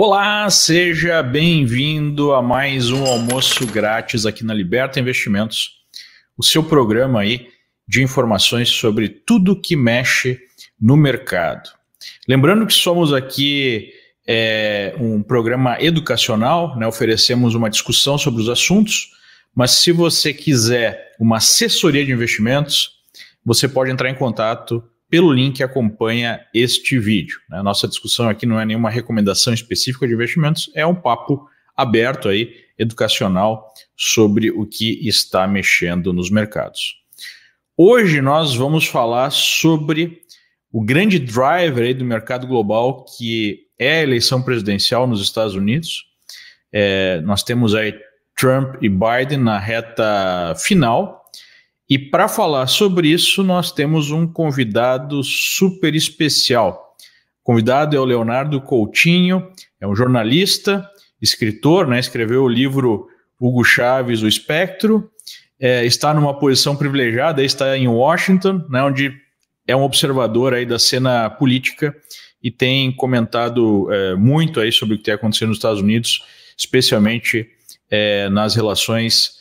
Olá, seja bem-vindo a mais um almoço grátis aqui na Liberta Investimentos, o seu programa aí de informações sobre tudo que mexe no mercado. Lembrando que somos aqui é, um programa educacional, né, oferecemos uma discussão sobre os assuntos, mas se você quiser uma assessoria de investimentos, você pode entrar em contato pelo link que acompanha este vídeo. A né? nossa discussão aqui não é nenhuma recomendação específica de investimentos, é um papo aberto aí, educacional, sobre o que está mexendo nos mercados. Hoje nós vamos falar sobre o grande driver aí do mercado global, que é a eleição presidencial nos Estados Unidos. É, nós temos aí Trump e Biden na reta final, e para falar sobre isso, nós temos um convidado super especial. O convidado é o Leonardo Coutinho, é um jornalista, escritor, né? escreveu o livro Hugo Chaves, O Espectro, é, está numa posição privilegiada, está em Washington, né, onde é um observador aí da cena política e tem comentado é, muito aí sobre o que tem acontecendo nos Estados Unidos, especialmente é, nas relações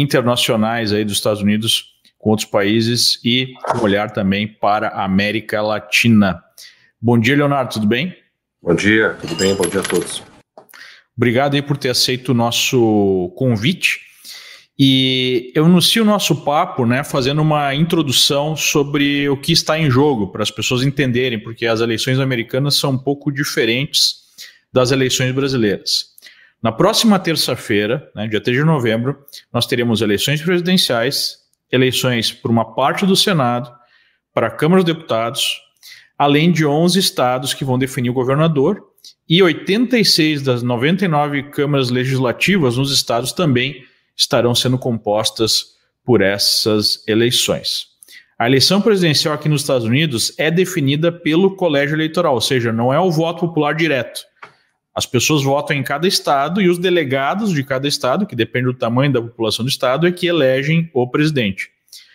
internacionais aí dos Estados Unidos com outros países e um olhar também para a América Latina. Bom dia, Leonardo, tudo bem? Bom dia, tudo bem? Bom dia a todos. Obrigado aí por ter aceito o nosso convite. E eu anuncio o nosso papo, né, fazendo uma introdução sobre o que está em jogo, para as pessoas entenderem, porque as eleições americanas são um pouco diferentes das eleições brasileiras. Na próxima terça-feira, né, dia 3 de novembro, nós teremos eleições presidenciais, eleições por uma parte do Senado, para a Câmara dos Deputados, além de 11 estados que vão definir o governador, e 86 das 99 câmaras legislativas nos estados também estarão sendo compostas por essas eleições. A eleição presidencial aqui nos Estados Unidos é definida pelo colégio eleitoral, ou seja, não é o voto popular direto. As pessoas votam em cada estado e os delegados de cada estado, que depende do tamanho da população do estado, é que elegem o presidente.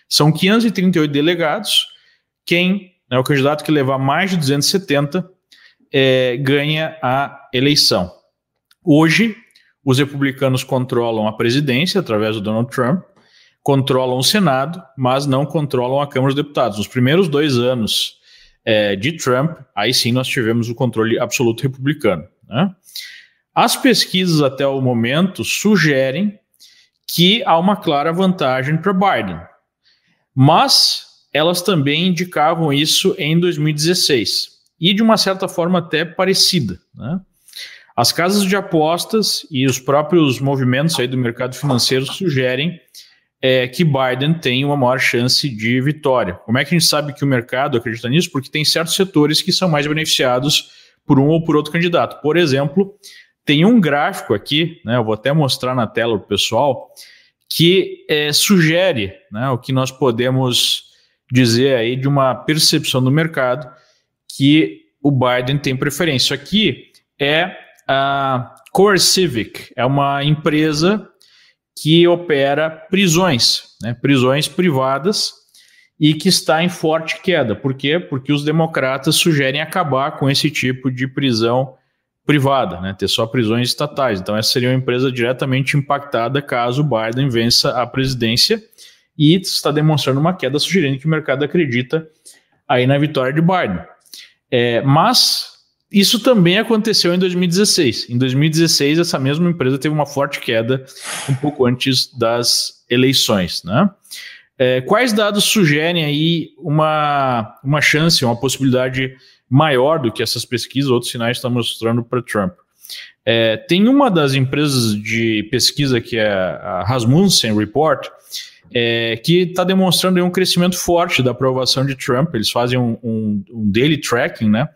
São 538 delegados. Quem é o candidato que levar mais de 270 é, ganha a eleição. Hoje, os republicanos controlam a presidência através do Donald Trump, controlam o Senado, mas não controlam a Câmara dos Deputados. Nos primeiros dois anos é, de Trump, aí sim nós tivemos o controle absoluto republicano. Né? As pesquisas até o momento sugerem que há uma clara vantagem para Biden, mas elas também indicavam isso em 2016 e de uma certa forma até parecida. Né? As casas de apostas e os próprios movimentos aí do mercado financeiro sugerem é, que Biden tem uma maior chance de vitória. Como é que a gente sabe que o mercado acredita nisso? Porque tem certos setores que são mais beneficiados por um ou por outro candidato. Por exemplo, tem um gráfico aqui, né, eu vou até mostrar na tela para o pessoal, que é, sugere né, o que nós podemos dizer aí de uma percepção do mercado que o Biden tem preferência. Isso aqui é a Core Civic, é uma empresa que opera prisões, né, prisões privadas e que está em forte queda. Por quê? Porque os democratas sugerem acabar com esse tipo de prisão privada, né? ter só prisões estatais. Então, essa seria uma empresa diretamente impactada caso Biden vença a presidência e está demonstrando uma queda, sugerindo que o mercado acredita aí na vitória de Biden. É, mas isso também aconteceu em 2016. Em 2016, essa mesma empresa teve uma forte queda um pouco antes das eleições, né? É, quais dados sugerem aí uma, uma chance, uma possibilidade maior do que essas pesquisas, outros sinais estão mostrando para Trump? É, tem uma das empresas de pesquisa que é a Rasmussen Report, é, que está demonstrando um crescimento forte da aprovação de Trump. Eles fazem um, um, um, daily tracking, né?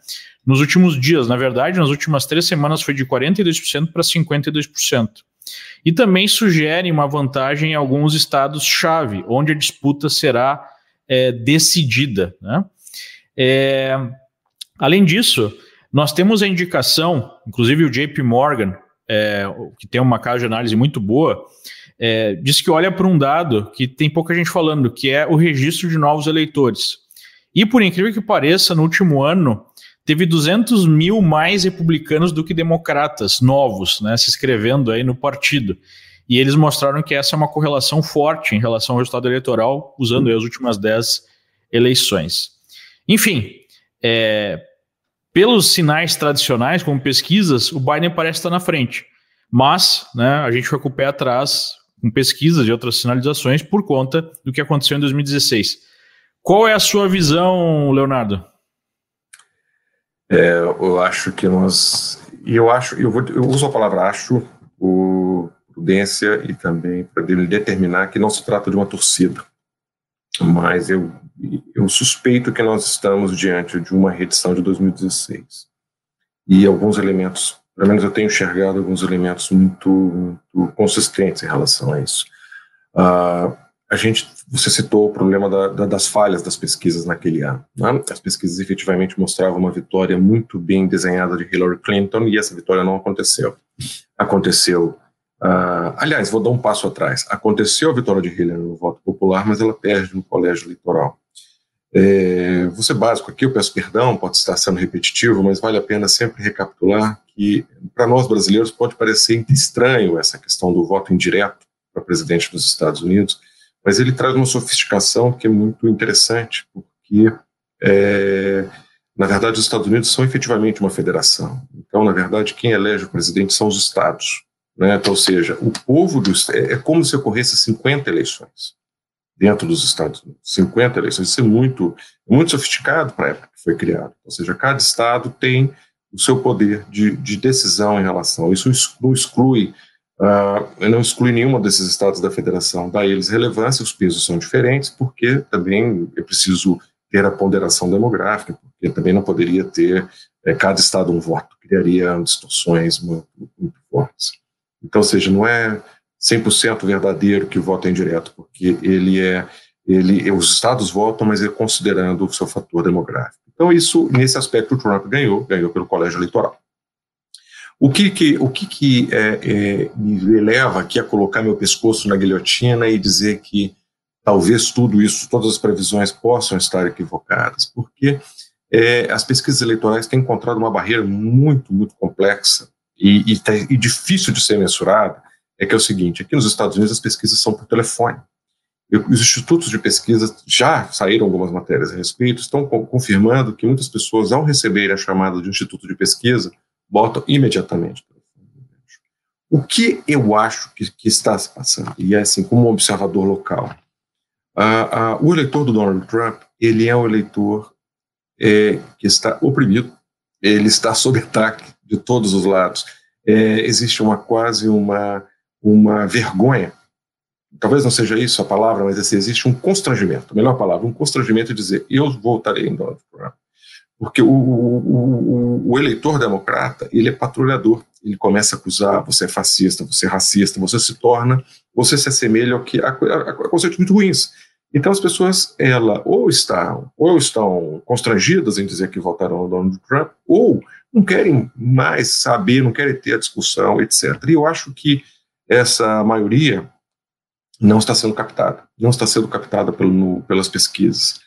Nos últimos dias, na verdade, nas últimas três semanas foi de 42% para 52%. E também sugerem uma vantagem em alguns estados-chave, onde a disputa será é, decidida. Né? É, além disso, nós temos a indicação, inclusive o JP Morgan, é, que tem uma casa de análise muito boa, é, diz que olha para um dado que tem pouca gente falando, que é o registro de novos eleitores. E por incrível que pareça, no último ano teve 200 mil mais republicanos do que democratas novos, né, se inscrevendo aí no partido. E eles mostraram que essa é uma correlação forte em relação ao resultado eleitoral, usando as últimas 10 eleições. Enfim, é, pelos sinais tradicionais, como pesquisas, o Biden parece estar na frente. Mas né, a gente foi com o pé atrás com pesquisas e outras sinalizações por conta do que aconteceu em 2016. Qual é a sua visão, Leonardo? É, eu acho que nós. E eu acho, eu, vou, eu uso a palavra acho por prudência e também para determinar que não se trata de uma torcida. Mas eu, eu suspeito que nós estamos diante de uma reedição de 2016. E alguns elementos, pelo menos eu tenho enxergado alguns elementos muito, muito consistentes em relação a isso. Uh, a gente, você citou o problema da, da, das falhas das pesquisas naquele ano. Né? As pesquisas efetivamente mostravam uma vitória muito bem desenhada de Hillary Clinton e essa vitória não aconteceu. Aconteceu. Uh, aliás, vou dar um passo atrás. Aconteceu a vitória de Hillary no voto popular, mas ela perde no colégio eleitoral. É, ser básico aqui, eu peço perdão, pode estar sendo repetitivo, mas vale a pena sempre recapitular que, para nós brasileiros, pode parecer estranho essa questão do voto indireto para presidente dos Estados Unidos, mas ele traz uma sofisticação que é muito interessante, porque, é, na verdade, os Estados Unidos são efetivamente uma federação. Então, na verdade, quem elege o presidente são os estados. Né? Então, ou seja, o povo do, é, é como se ocorresse 50 eleições dentro dos Estados Unidos. 50 eleições. Isso é muito, muito sofisticado para a época que foi criado. Ou seja, cada estado tem o seu poder de, de decisão em relação. Isso não exclui Uh, não exclui nenhuma desses estados da federação, dá eles relevância, os pesos são diferentes, porque também é preciso ter a ponderação demográfica, porque também não poderia ter é, cada estado um voto, criaria distorções muito, muito fortes. Então, seja, não é 100% verdadeiro que o voto é indireto, porque ele é, ele, os estados votam, mas é considerando o seu fator demográfico. Então, isso, nesse aspecto, o Trump ganhou, ganhou pelo colégio eleitoral. O que que, o que, que é, é, me leva aqui a colocar meu pescoço na guilhotina e dizer que talvez tudo isso, todas as previsões possam estar equivocadas? Porque é, as pesquisas eleitorais têm encontrado uma barreira muito, muito complexa e, e, tá, e difícil de ser mensurada, é que é o seguinte, aqui nos Estados Unidos as pesquisas são por telefone. os institutos de pesquisa já saíram algumas matérias a respeito, estão confirmando que muitas pessoas, ao receberem a chamada de instituto de pesquisa, botam imediatamente. O que eu acho que, que, está se passando, e é assim, como observador local, uh, uh, o eleitor do Donald Trump, ele é um eleitor é, que está oprimido, ele está sob ataque de todos os lados. É, existe uma quase uma, uma vergonha, talvez não seja isso a palavra, mas assim, existe um constrangimento, a melhor palavra, um constrangimento de dizer, eu voltarei em Donald Trump. Porque o, o, o, eleitor democrata, ele é patrulhador. Ele começa a acusar, você é fascista, você é racista, você se torna, você se assemelha ao que a, a, a conceitos muito ruins. Então as pessoas, ela ou estão, ou estão constrangidas em dizer que votaram no Donald Trump, ou não querem mais saber, não querem ter a discussão, etc. E eu acho que essa maioria não está sendo captada, não está sendo captada pelo, no, pelas pesquisas.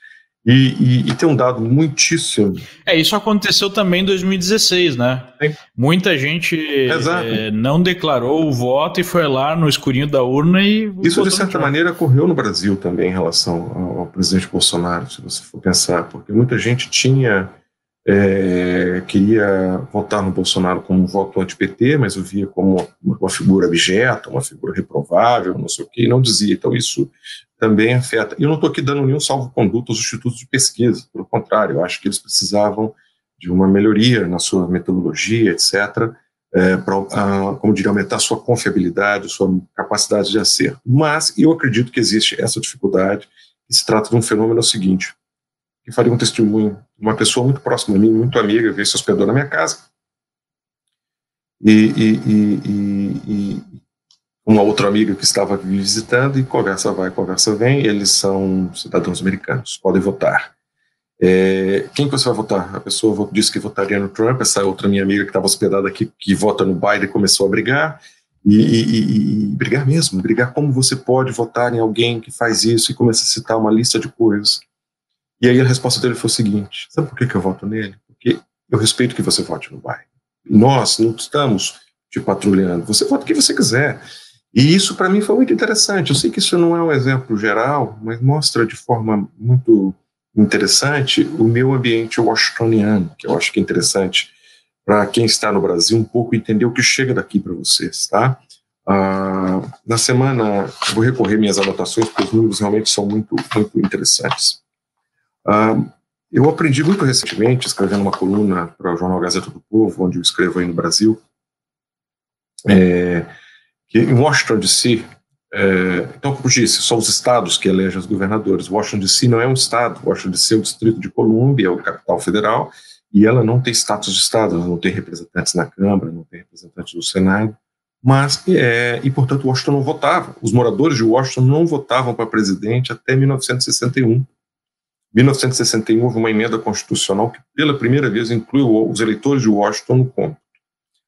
E, e, e, tem um dado muitíssimo. É, isso aconteceu também em 2016, né? Sim. Muita gente é, não declarou o voto e foi lá no escurinho da urna e. Isso, de certa maneira, ocorreu no Brasil também em relação ao, ao, presidente Bolsonaro, se você for pensar, porque muita gente tinha. É, queria votar no Bolsonaro como um voto anti-PT, mas o via como uma figura abjeta, uma figura reprovável, não sei o quê, e não dizia. Então, isso também afeta. E eu não estou aqui dando nenhum salvo-conduto aos institutos de pesquisa, pelo contrário, eu acho que eles precisavam de uma melhoria na sua metodologia, etc., é, para, como diria, aumentar a sua confiabilidade, sua capacidade de acerto. Mas eu acredito que existe essa dificuldade, se trata de um fenômeno seguinte, que faria um testemunho, uma pessoa muito próxima a mim, muito amiga, veio se hospedou na minha casa, e, e, e, e, uma outra amiga que estava me visitando e conversa vai, conversa vem, eles são cidadãos americanos, podem votar. É, quem que você vai votar? A pessoa disse que votaria no Trump, essa outra minha amiga que estava hospedada aqui, que vota no Biden, começou a brigar, e, e, e, brigar mesmo, brigar como você pode votar em alguém que faz isso, e começa a citar uma lista de coisas. E aí a resposta dele foi o seguinte, sabe por que, que eu voto nele? Porque eu respeito que você vote no Biden. Nós não estamos te patrulhando. Você vota o que você quiser. E isso para mim foi muito interessante. Eu sei que isso não é um exemplo geral, mas mostra de forma muito interessante o meu ambiente washingtoniano, que eu acho que é interessante para quem está no Brasil um pouco entender o que chega daqui para vocês, tá? Ah, na semana, vou recorrer minhas anotações, porque os números realmente são muito, muito interessantes. Ah, eu aprendi muito recentemente, escrevendo uma coluna para o jornal Gazeta do Povo, onde eu escrevo aí no Brasil, é, que em Washington D.C., é, então, como disse, são os estados que elegem os governadores. Washington D.C. não é um estado, Washington D.C. é o Distrito de Colômbia, é o capital federal, e ela não tem status de estado, não tem representantes na Câmara, não tem representantes no Senado, mas, é, e portanto, Washington não votava. Os moradores de Washington não votavam para presidente até 1961. 1961 houve uma emenda constitucional que, pela primeira vez, incluiu os eleitores de Washington no cômputo.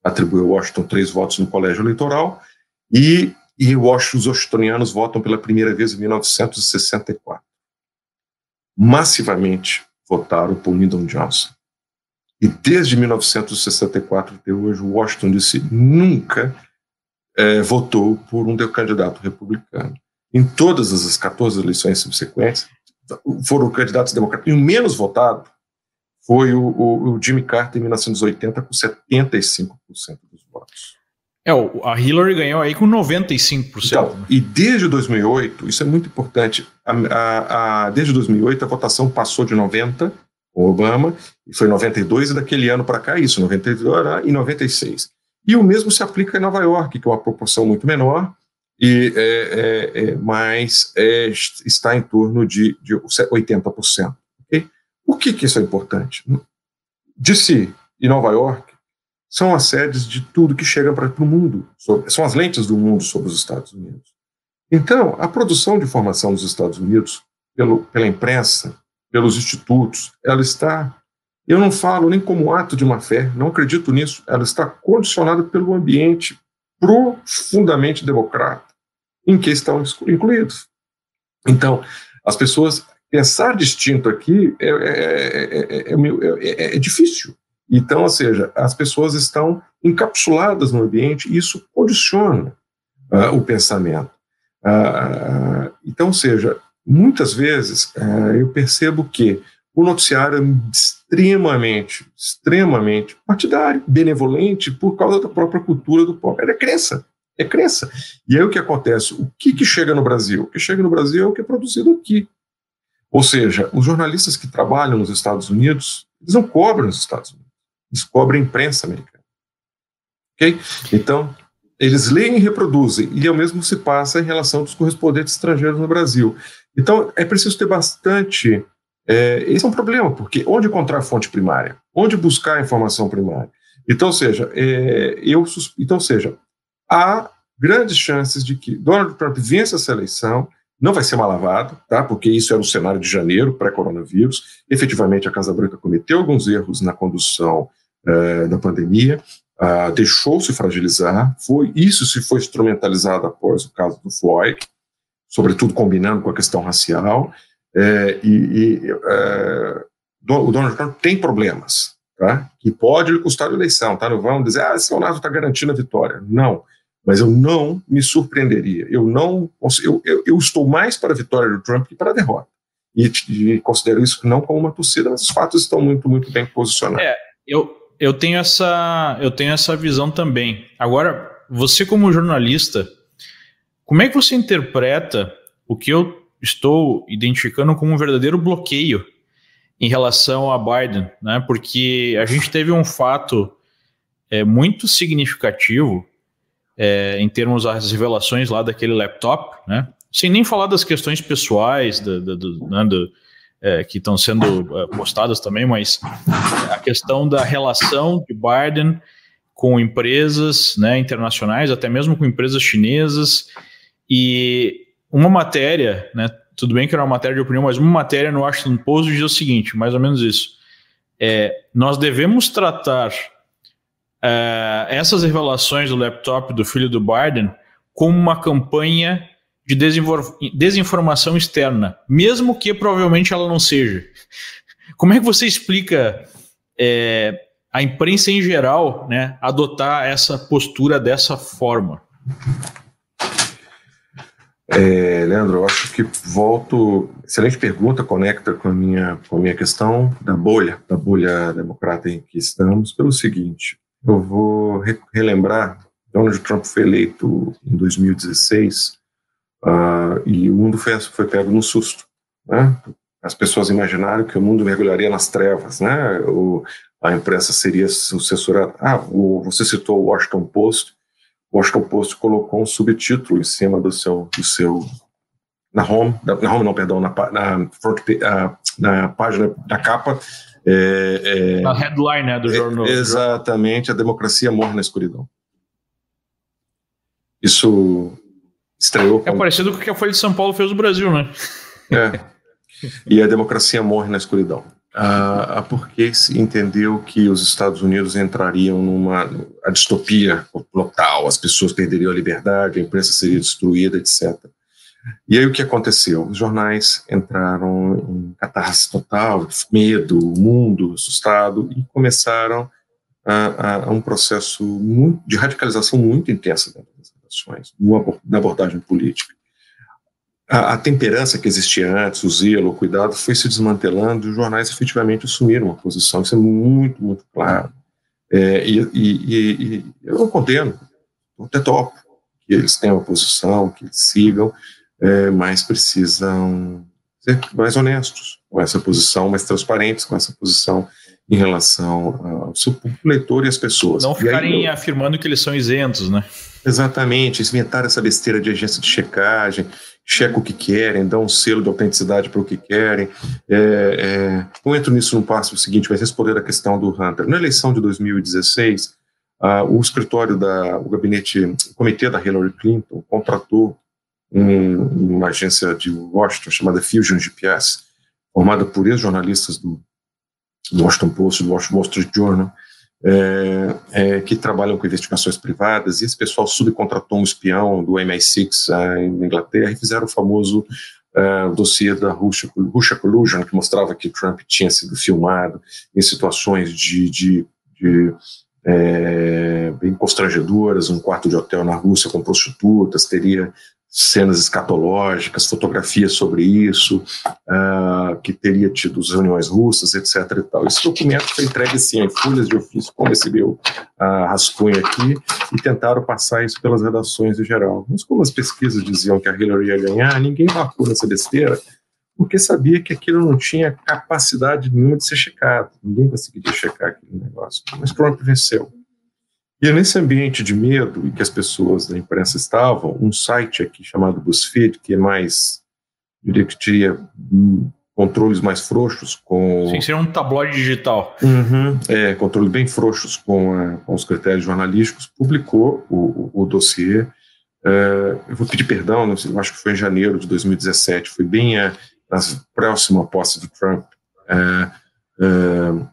Atribuiu a Washington três votos no colégio eleitoral e, e os washingtonianos votam pela primeira vez em 1964. Massivamente votaram por Lyndon Johnson. E desde 1964 até hoje, Washington DC nunca é, votou por um candidato republicano. Em todas as 14 eleições subsequentes, foram candidatos democratas. E o menos votado foi o, o, o Jimmy Carter em 1980, com 75% dos votos. É, a Hillary ganhou aí com 95%. Então, e desde 2008, isso é muito importante, a, a, a, desde 2008 a votação passou de 90 com Obama, e foi 92, e daquele ano para cá isso, 92 e 96. E o mesmo se aplica em Nova York, que é uma proporção muito menor, e é, é, é, mas é, está em torno de, de 80%. Okay? Por que, que isso é importante? DC e Nova York são as sedes de tudo que chega para o mundo, sobre, são as lentes do mundo sobre os Estados Unidos. Então, a produção de informação dos Estados Unidos, pelo, pela imprensa, pelos institutos, ela está eu não falo nem como ato de uma fé, não acredito nisso. Ela está condicionada pelo ambiente profundamente democrata em que estão incluídos. Então, as pessoas pensar distinto aqui é, é, é, é, difícil. Então, ou seja, as pessoas estão encapsuladas no ambiente e isso condiciona uh, o pensamento. Uh, então, ou seja, muitas vezes uh, eu percebo que o noticiário é extremamente, extremamente partidário, benevolente, por causa da própria cultura do povo. É crença, é crença. E aí o que acontece? O que, que chega no Brasil? O que chega no Brasil é o que é produzido aqui. Ou seja, os jornalistas que trabalham nos Estados Unidos, eles não cobram nos Estados Unidos, eles cobram a imprensa americana. Ok? Então, eles leem e reproduzem, e é o mesmo se passa em relação dos correspondentes estrangeiros no Brasil. Então, é preciso ter bastante é, esse é um problema, porque onde encontrar fonte primária? Onde buscar a informação primária? Então, seja, é, eu, então, seja, há grandes chances de que Donald Trump vença essa eleição, não vai ser uma lavada, tá? porque isso era o cenário de janeiro, pré-coronavírus. Efetivamente, a Casa Branca cometeu alguns erros na condução é, da pandemia, ah, deixou-se fragilizar, foi, isso se foi instrumentalizado após o caso do Floyd, sobretudo combinando com a questão racial, é, e, e é, o Donald Trump tem problemas, tá? que pode lhe custar a eleição. Tá? Não vão dizer, ah, esse Leonardo está garantindo a vitória. Não, mas eu não me surpreenderia. Eu não, eu, eu, eu, estou mais para a vitória do Trump que para a derrota. E, e, considero isso não como uma torcida, mas os fatos estão muito, muito bem posicionados. É, eu, eu tenho essa, eu tenho essa visão também. Agora, você como jornalista, como é que você interpreta o que eu estou identificando como um verdadeiro bloqueio em relação a Biden, né? Porque a gente teve um fato é, muito significativo é, em termos das revelações lá daquele laptop, né? Sem nem falar das questões pessoais do, né, do é, que estão sendo é, postadas também, mas a questão da relação de Biden com empresas né, internacionais, até mesmo com empresas chinesas, e uma matéria, né, tudo bem que era uma matéria de opinião, mas uma matéria no Washington Post diz o seguinte, mais ou menos isso. É, nós devemos tratar é, essas revelações do laptop do filho do Biden como uma campanha de desinformação externa, mesmo que provavelmente ela não seja. Como é que você explica é, a imprensa em geral né, adotar essa postura dessa forma? É, Leandro, eu acho que volto. Excelente pergunta, conecta com a minha, com a minha questão da bolha, da bolha democrata em que estamos, pelo seguinte: eu vou re relembrar. Donald Trump foi eleito em 2016 uh, ah, e o mundo foi, foi pego num susto. Né? As pessoas imaginaram que o mundo mergulharia nas trevas, né? O, a imprensa seria sucessora. Ah, o, você citou o Washington Post o Washington Post colocou um subtítulo em cima do seu, do seu na home, na home não, perdão, na, na, front, na página da capa. É, é, na headline né, do é, jornal. Exatamente, a democracia morre na escuridão. Isso estreou. É parecido com o que a Folha de São Paulo fez no Brasil, né? É. E a democracia morre na escuridão a, porque se entendeu que os Estados Unidos entrariam numa a distopia local, as pessoas perderiam a liberdade, a imprensa seria destruída, etc. E aí o que aconteceu? Os jornais entraram em catarse total, medo, mundo assustado, e começaram a, a, um processo muito, de radicalização muito intensa dentro das relações, na abordagem política a, a, temperança que existia antes, o zelo, o cuidado, foi se desmantelando e os jornais efetivamente assumiram uma posição. Isso é muito, muito claro. É, e, e, e, eu não condeno, até topo que eles tenham uma posição, que eles sigam, é, mas precisam ser mais honestos com essa posição, mais transparentes com essa posição em relação ao seu leitor e às pessoas. Não ficarem aí, afirmando que eles são isentos, né? Exatamente, inventar essa besteira de agência de checagem, checa o que querem, dão um selo de autenticidade para o que querem. É, é, eu entro nisso no passo seguinte, vai responder a questão do Hunter. Na eleição de 2016, uh, o escritório da, o gabinete, o comitê da Hillary Clinton contratou um, uma agência de Washington chamada Fusion GPS, formada por ex-jornalistas do, Washington Post, do Wall Street Journal, é, é, que trabalham com investigações privadas, e esse pessoal subcontratou um espião do MI6 é, na Inglaterra e fizeram o famoso uh, dossiê da Russia, Russia Collusion, que mostrava que Trump tinha sido filmado em situações de, de, de é, bem constrangedoras, um quarto de hotel na Rússia com prostitutas, teria cenas escatológicas, fotografias sobre isso, uh, que teria tido reuniões russas, etc. E tal. Esse documento foi entregue assim, em folhas de ofício, como recebeu a rascunho aqui, e tentaram passar isso pelas redações em geral. Mas como as pesquisas diziam que a Hillary ia ganhar, ninguém marcou nessa besteira, porque sabia que aquilo não tinha capacidade nenhuma de ser checado. Ninguém conseguiria checar aquele negócio. Mas Trump venceu. E nesse ambiente de medo em que as pessoas da imprensa estavam, um site aqui chamado BuzzFeed, que é mais, eu diria que tinha controles mais frouxos com... Sim, seria um tabloide digital. Uhum, é, controles bem frouxos com, a, com, os critérios jornalísticos, publicou o, o, o dossiê. Uh, eu vou pedir perdão, não sei, acho que foi em janeiro de 2017, foi bem a, próxima próxima posse do Trump. Uh, uh,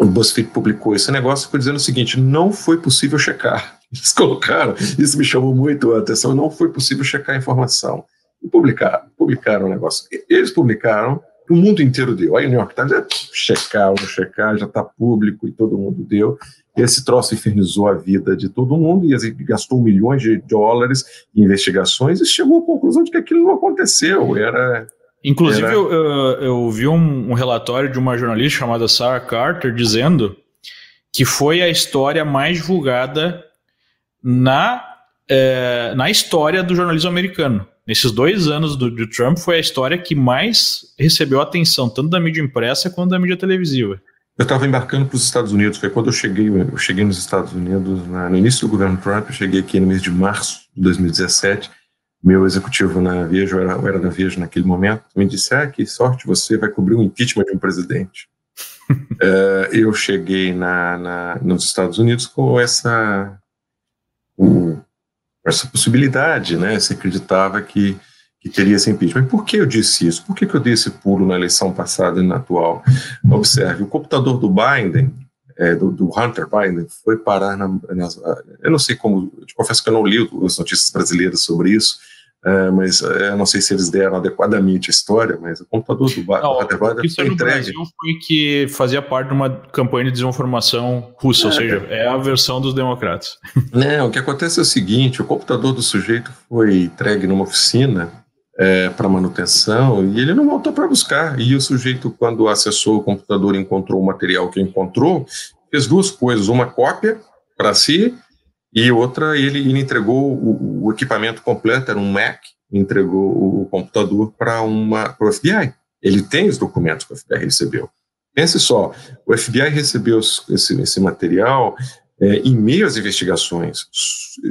o BuzzFeed publicou esse negócio foi dizendo o seguinte: não foi possível checar. Eles colocaram, isso me chamou muito a atenção, não foi possível checar a informação. E publicaram, publicaram o negócio. Eles publicaram, o mundo inteiro deu. Aí o New York Times, é, checar ou não checar, já está público e todo mundo deu. Esse troço infernizou a vida de todo mundo e gastou milhões de dólares em investigações e chegou à conclusão de que aquilo não aconteceu. Era Inclusive, eu, eu, eu, vi um, um, relatório de uma jornalista chamada Sarah Carter dizendo que foi a história mais divulgada na, é, na história do jornalismo americano. Nesses dois anos do, do, Trump, foi a história que mais recebeu atenção, tanto da mídia impressa quanto da mídia televisiva. Eu estava embarcando para os Estados Unidos, foi quando eu cheguei, eu cheguei nos Estados Unidos na, no início do governo Trump, eu cheguei aqui no mês de março de 2017, meu executivo na Veja, eu era, eu era da Veja naquele momento, me disse, ah, que sorte, você vai cobrir o impeachment de um presidente. uh, eu cheguei na, na, nos Estados Unidos com essa, com essa possibilidade, né? Se acreditava que, que teria esse impeachment. Por que eu disse isso? Por que, que eu dei esse pulo na eleição passada e na atual? Observe, o computador do Biden, é, do, do, Hunter Biden, foi parar na, nas, eu não sei como, eu confesso que eu não li as notícias brasileiras sobre isso, é, mas é, não sei se eles deram adequadamente a história, mas o computador do Hunter Biden foi entregue. Brasil foi que fazia parte de uma campanha de desinformação russa, é, ou seja, é a versão dos democratas. Não, o que acontece é o seguinte, o computador do sujeito foi entregue numa oficina é, para manutenção e ele não voltou para buscar. E o sujeito, quando acessou o computador encontrou o material que encontrou, fez duas coisas: uma cópia para si e outra, ele, ele entregou o, o, equipamento completo, era um Mac, entregou o computador para o FBI. Ele tem os documentos que o FBI recebeu. Pense só, o FBI recebeu esse, esse material é, em meio às investigações,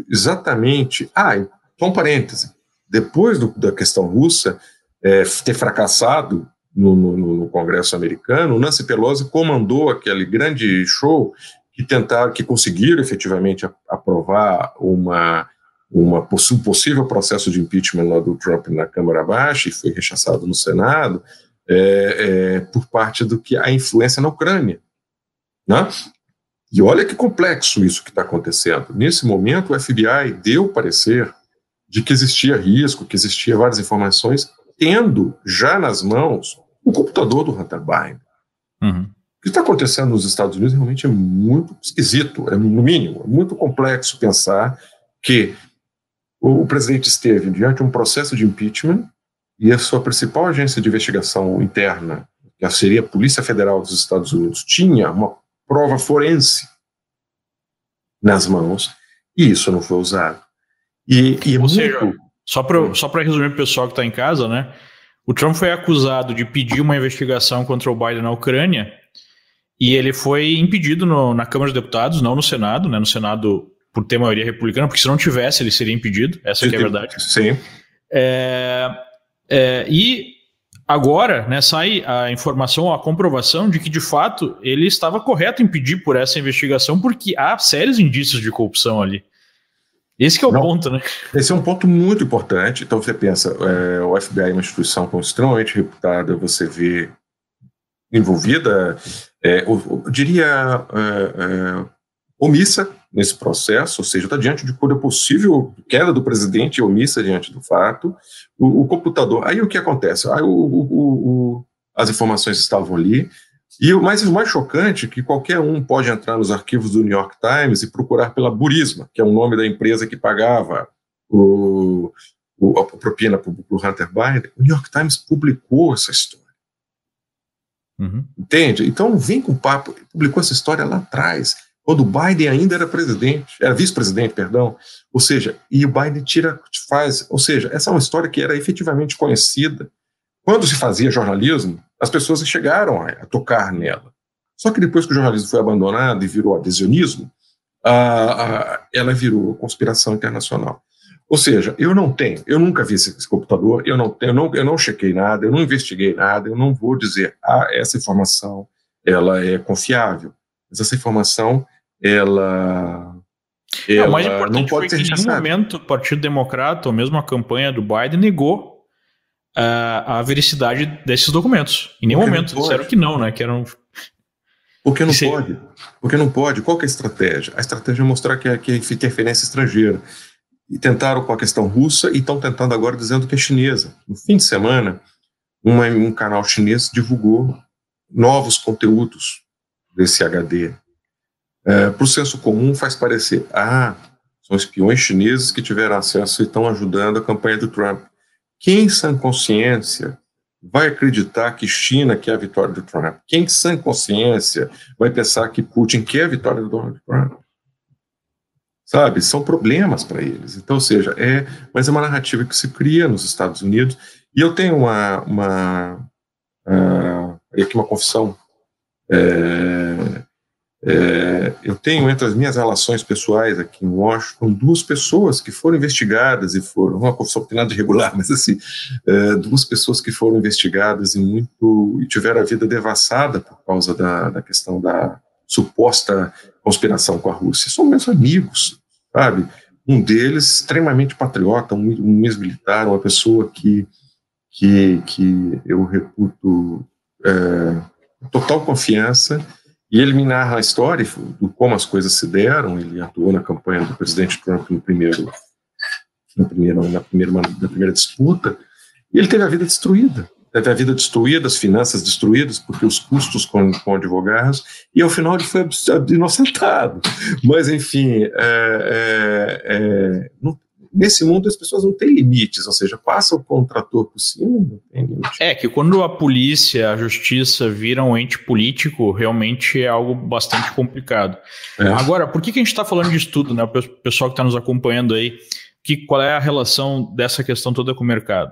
exatamente. Ah, só um parêntese. Depois do, da questão russa é, ter fracassado no, no, no, Congresso americano, Nancy Pelosi comandou aquele grande show que tentaram, que conseguiram efetivamente aprovar uma, uma um possível processo de impeachment lá do Trump na Câmara Baixa e foi rechaçado no Senado é, é, por parte do que a influência na Ucrânia, né? E olha que complexo isso que está acontecendo. Nesse momento, o FBI deu parecer de que existia risco, que existia várias informações, tendo já nas mãos o computador do Hunter Biden. Uhum que está acontecendo nos Estados Unidos realmente é muito esquisito, é no mínimo, é muito complexo pensar que o, presidente esteve diante de um processo de impeachment e a sua principal agência de investigação interna, que seria a Polícia Federal dos Estados Unidos, tinha uma prova forense nas mãos e isso não foi usado. E, e é Ou muito... seja, só para só resumir para o pessoal que está em casa, né? O Trump foi acusado de pedir uma investigação contra o Biden na Ucrânia e ele foi impedido no, na Câmara dos Deputados, não no Senado, né? No Senado, por ter maioria republicana, porque se não tivesse, ele seria impedido. Essa é a verdade. Sim. É, é, e agora né, sai a informação, a comprovação de que, de fato, ele estava correto em pedir por essa investigação, porque há sérios indícios de corrupção ali. Esse é o não, ponto, né? Esse é um ponto muito importante. Então você pensa, é, o FBI é uma instituição extremamente reputada, você vê envolvida, é, eu, eu, diria, é, é, omissa nesse processo, ou seja, está diante de toda possível queda do presidente omissa diante do fato, o, o computador. Aí o que acontece? Aí o, o, as informações estavam ali, e o mais, mais chocante é que qualquer um pode entrar nos arquivos do New York Times e procurar pela Burisma, que é o nome da empresa que pagava o, o a propina para o Hunter Biden. O New York Times publicou essa história. Uhum. Entende? Então vem com papo. Publicou essa história lá atrás, quando o Biden ainda era presidente, era vice-presidente, perdão. Ou seja, e o Biden tira, faz. Ou seja, essa é uma história que era efetivamente conhecida. Quando se fazia jornalismo, as pessoas chegaram a, a tocar nela. Só que depois que o jornalismo foi abandonado e virou adhesionismo, ela virou conspiração internacional. Ou seja, eu não tenho, eu nunca vi esse, computador, eu não, eu, não, eu não chequei nada, eu não investiguei nada, eu não vou dizer, ah, essa informação, ela é confiável. Mas essa informação, ela... ela o mais importante não pode foi ser que em nenhum momento o Partido Democrata, ou mesmo a campanha do Biden, negou uh, a veracidade desses documentos. Em nenhum Porque momento disseram que não, né? Que eram porque não pode. Porque não pode. Qual é a estratégia? A estratégia é mostrar que é, que é interferência estrangeira e tentaram com a questão russa e estão tentando agora dizendo que é chinesa. No fim de semana, uma, um canal chinês divulgou novos conteúdos desse HD. É, Para o senso comum faz parecer, ah, são espiões chineses que tiveram acesso e estão ajudando a campanha do Trump. Quem sem consciência vai acreditar que China quer a vitória do Trump? Quem sem consciência vai pensar que Putin quer a vitória do Donald Trump? Sabe? São problemas para eles. Então, ou seja, é, mas é uma narrativa que se cria nos Estados Unidos. E eu tenho uma, uma uh, aqui uma confissão. É, é, eu tenho entre as minhas relações pessoais aqui em Washington duas pessoas que foram investigadas e foram uma confissão que nada de regular, mas assim é, duas pessoas que foram investigadas e muito e tiveram a vida devassada por causa da, da questão da suposta conspiração com a Rússia. São meus amigos, sabe? Um deles extremamente patriota, um, um ex-militar, uma pessoa que, que, que eu reputo é, total confiança, e ele me narra a história do como as coisas se deram. Ele atuou na campanha do presidente Trump no primeiro na primeira, na primeira, na primeira disputa, e ele teve a vida destruída. Teve a vida destruída, as finanças destruídas, porque os custos com, com advogados, e ao final ele foi inocentado. Mas, enfim, é, é, é, não, nesse mundo as pessoas não têm limites, ou seja, passa o contrator por cima, não tem limite. É que quando a polícia, a justiça viram um ente político, realmente é algo bastante complicado. É. Agora, por que, que a gente está falando disso tudo, né? O pessoal que está nos acompanhando aí, que, qual é a relação dessa questão toda com o mercado?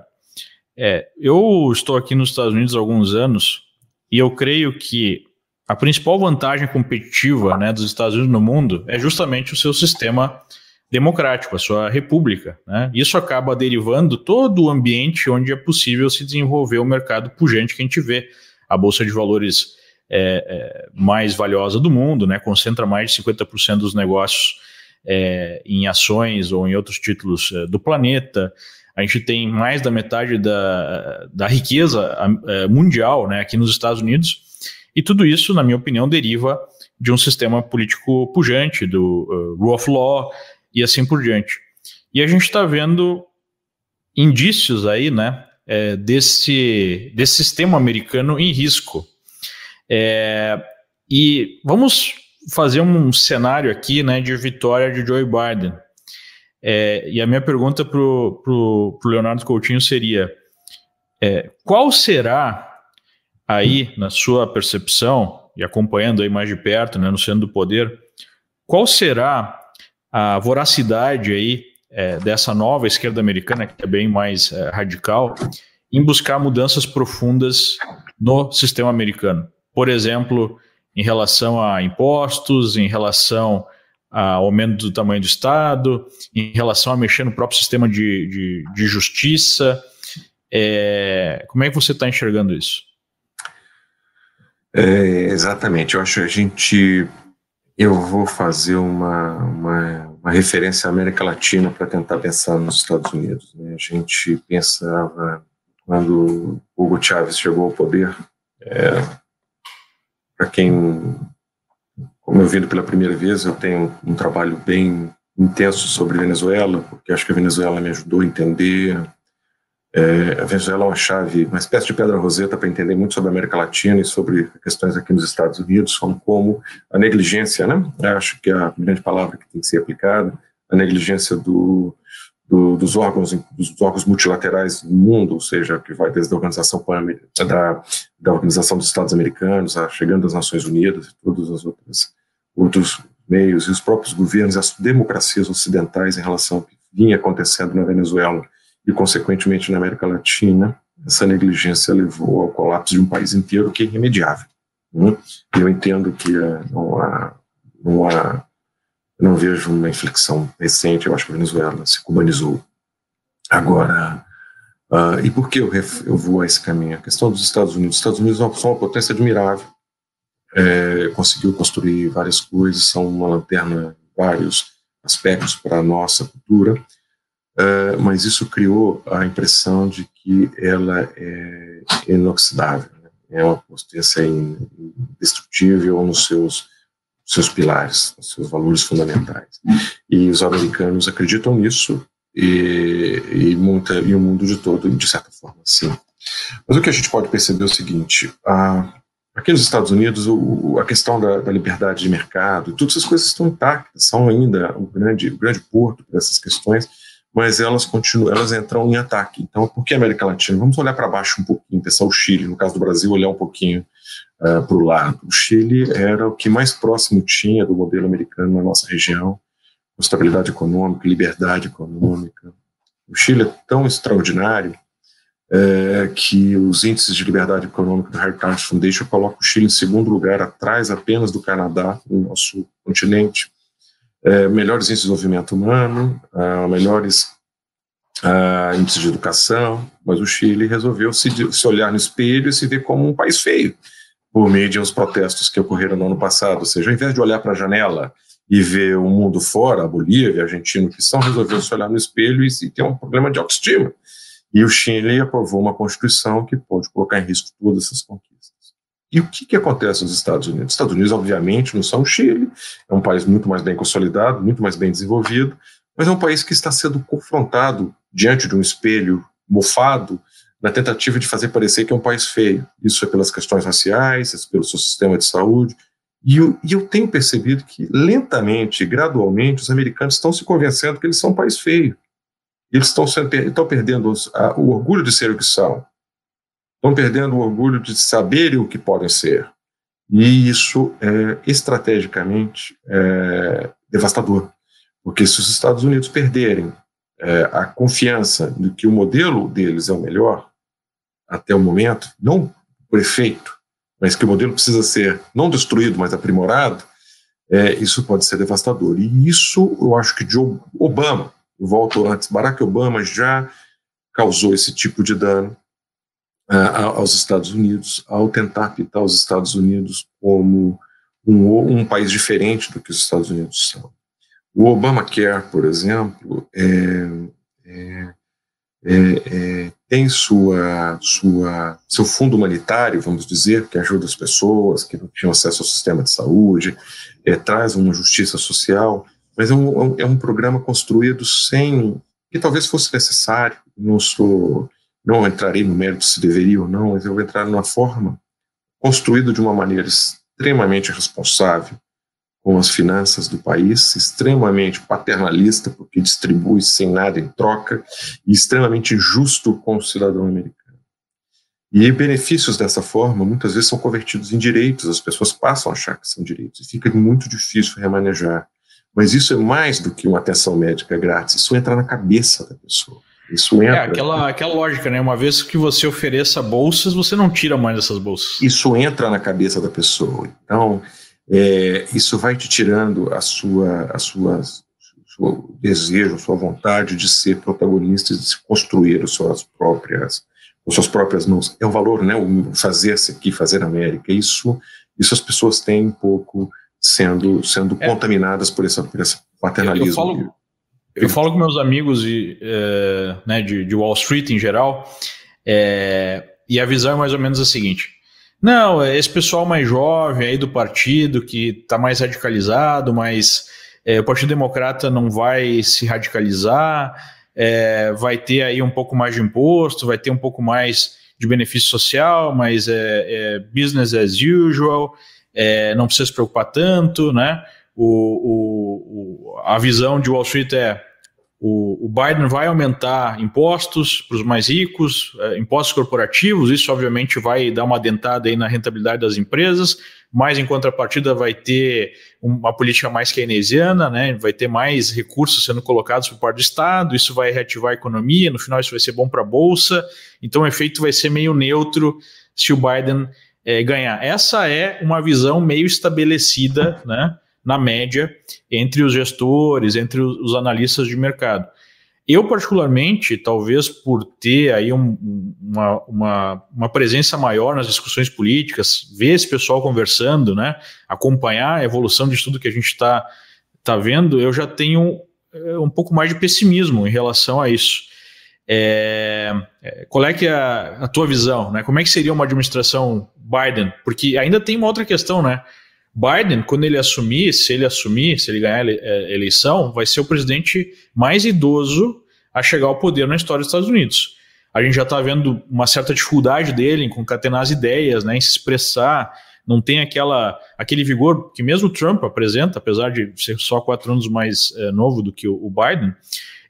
É, eu estou aqui nos Estados Unidos há alguns anos e eu creio que a principal vantagem competitiva né, dos Estados Unidos no mundo é justamente o seu sistema democrático, a sua república. Né? Isso acaba derivando todo o ambiente onde é possível se desenvolver o mercado pujante que a gente vê. A Bolsa de Valores é, é, mais valiosa do mundo, né? concentra mais de 50% dos negócios é, em ações ou em outros títulos é, do planeta. A gente tem mais da metade da, da riqueza é, mundial né, aqui nos Estados Unidos. E tudo isso, na minha opinião, deriva de um sistema político pujante, do uh, rule of law, e assim por diante. E a gente está vendo indícios aí, né, é, desse, desse sistema americano em risco. É, e vamos fazer um cenário aqui, né, de vitória de Joe Biden. É, e a minha pergunta para o Leonardo Coutinho seria: é, qual será aí, na sua percepção, e acompanhando aí mais de perto, né, no centro do poder, qual será a voracidade aí é, dessa nova esquerda americana, que é bem mais é, radical, em buscar mudanças profundas no sistema americano. Por exemplo, em relação a impostos, em relação ao aumento do tamanho do Estado, em relação a mexer no próprio sistema de, de, de justiça. É, como é que você está enxergando isso? É, exatamente. Eu acho que a gente eu vou fazer uma, uma, uma referência à América Latina para tentar pensar nos Estados Unidos. Né? A gente pensava, quando Hugo Chávez chegou ao poder, é, para quem, como eu vi pela primeira vez, eu tenho um trabalho bem intenso sobre Venezuela, porque acho que a Venezuela me ajudou a entender é, a Venezuela é uma chave, uma espécie de pedra roseta para entender muito sobre a América Latina e sobre questões aqui nos Estados Unidos, como a negligência, né? Eu acho que é a grande palavra que tem que ser aplicada, a negligência do, do, dos órgãos dos órgãos multilaterais do mundo, ou seja, que vai desde a organização da, da organização dos Estados Americanos, a chegando às Nações Unidas e todos os outros outros meios e os próprios governos, as democracias ocidentais em relação ao que vinha acontecendo na Venezuela e, consequentemente, na América Latina, essa negligência levou ao colapso de um país inteiro que é irremediável. Né? Eu entendo que uh, não há, não há, não vejo uma inflexão recente. Eu acho que a Venezuela se cubanizou. Agora, uh, e por que eu, eu vou a esse caminho? A questão dos Estados Unidos. Os Estados Unidos são uma potência admirável. É, conseguiu construir várias coisas, são uma lanterna, vários aspectos para a nossa cultura Uh, mas isso criou a impressão de que ela é inoxidável, né? é uma potência indestrutível nos seus seus pilares, seus valores fundamentais. E os americanos acreditam nisso e, e, muita, e o mundo de todo, de certa forma, sim. Mas o que a gente pode perceber é o seguinte: a, aqui nos Estados Unidos, o, a questão da, da, liberdade de mercado, todas essas coisas estão intactas, são ainda o grande, o grande porto para essas questões mas elas continuam, elas entram em ataque. Então, por que América Latina? Vamos olhar para baixo um pouquinho, pensar o Chile, no caso do Brasil, olhar um pouquinho uh, eh, para o lado. O Chile era o que mais próximo tinha do modelo americano na nossa região, estabilidade econômica, liberdade econômica. O Chile é tão extraordinário é, que os índices de liberdade econômica do Heritage Foundation colocam o Chile em segundo lugar, atrás apenas do Canadá, no nosso continente é, melhores índices de desenvolvimento humano, uh, melhores uh, índices de educação, mas o Chile resolveu se, se olhar no espelho e se ver como um país feio, por de uns protestos que ocorreram no ano passado. Ou seja, ao invés de olhar para a janela e ver o mundo fora, a Bolívia, a Argentina, que são, resolveu se olhar no espelho e, e ter um problema de autoestima. E o Chile aprovou uma constituição que pode colocar em risco todas essas conquistas. E o que, que acontece nos Estados Unidos? Os Estados Unidos, obviamente, não são o Chile, é um país muito mais bem consolidado, muito mais bem desenvolvido, mas é um país que está sendo confrontado diante de um espelho mofado na tentativa de fazer parecer que é um país feio. Isso é pelas questões raciais, é pelo seu sistema de saúde. E eu, e eu tenho percebido que, lentamente, gradualmente, os americanos estão se convencendo que eles são um país feio. Eles estão, estão perdendo os, a, o orgulho de ser o que são. Estão perdendo o orgulho de saberem o que podem ser. E isso, é, estrategicamente, é devastador. Porque se os Estados Unidos perderem é, a confiança de que o modelo deles é o melhor, até o momento, não por efeito, mas que o modelo precisa ser não destruído, mas aprimorado, é, isso pode ser devastador. E isso eu acho que de Obama, volto antes, Barack Obama já causou esse tipo de dano uh, aos Estados Unidos ao tentar pintar os Estados Unidos como um, um país diferente do que os Estados Unidos são. O Obamacare, por exemplo, é, é, é, é, tem sua, sua, seu fundo humanitário, vamos dizer, que ajuda as pessoas que não tinham acesso ao sistema de saúde, é, traz uma justiça social, mas é um, é um programa construído sem que talvez fosse necessário. Não sou, não entrarei no mérito se deveria ou não, mas eu vou entrar numa forma construído de uma maneira extremamente responsável, com as finanças do país, extremamente paternalista, porque distribui sem nada em troca, e extremamente injusto com o cidadão americano. E benefícios dessa forma muitas vezes são convertidos em direitos, as pessoas passam a achar que são direitos, e fica muito difícil remanejar. Mas isso é mais do que uma atenção médica grátis, isso entra na cabeça da pessoa. Isso é, entra. É aquela, aquela lógica, né? Uma vez que você ofereça bolsas, você não tira mais essas bolsas. Isso entra na cabeça da pessoa. Então, é, isso vai te tirando a sua, a sua, seu desejo, a sua vontade de ser protagonista, de se construir as suas próprias, as suas próprias mãos. É o valor, né? O fazer-se aqui, fazer América. Isso, isso as pessoas têm um pouco sendo, sendo é. contaminadas por, essa, por esse paternalismo. Eu falo, eu falo com meus amigos de, é, né, de, de Wall Street em geral, é, e a visão é mais ou menos a seguinte não, é esse pessoal mais jovem aí do partido que está mais radicalizado, mas é, o Partido Democrata não vai se radicalizar, é, vai ter aí um pouco mais de imposto, vai ter um pouco mais de benefício social, mas é, é business as usual, é, não precisa se preocupar tanto, né? O, o, o, a visão de Wall Street é o, Biden vai aumentar impostos para os mais ricos, é, impostos corporativos, isso obviamente vai dar uma dentada aí na rentabilidade das empresas, mas em contrapartida vai ter uma política mais keynesiana, né? vai ter mais recursos sendo colocados por parte do Estado, isso vai reativar a economia, no final isso vai ser bom para a Bolsa, então o efeito vai ser meio neutro se o Biden é, ganhar. Essa é uma visão meio estabelecida, né? Na média, entre os gestores, entre os analistas de mercado. Eu, particularmente, talvez por ter aí um, uma, uma, uma, presença maior nas discussões políticas, ver esse pessoal conversando, né, acompanhar a evolução de tudo que a gente está tá vendo, eu já tenho é, um pouco mais de pessimismo em relação a isso. É, é, qual é que é a, a, tua visão? Né? Como é que seria uma administração Biden? Porque ainda tem uma outra questão, né? Biden, quando ele assumir, se ele assumir, se ele ganhar a é, eleição, vai ser o presidente mais idoso a chegar ao poder na história dos Estados Unidos. A gente já está vendo uma certa dificuldade dele em concatenar as ideias, né, em se expressar, não tem aquela, aquele vigor que mesmo Trump apresenta, apesar de ser só quatro anos mais é, novo do que o, o Biden.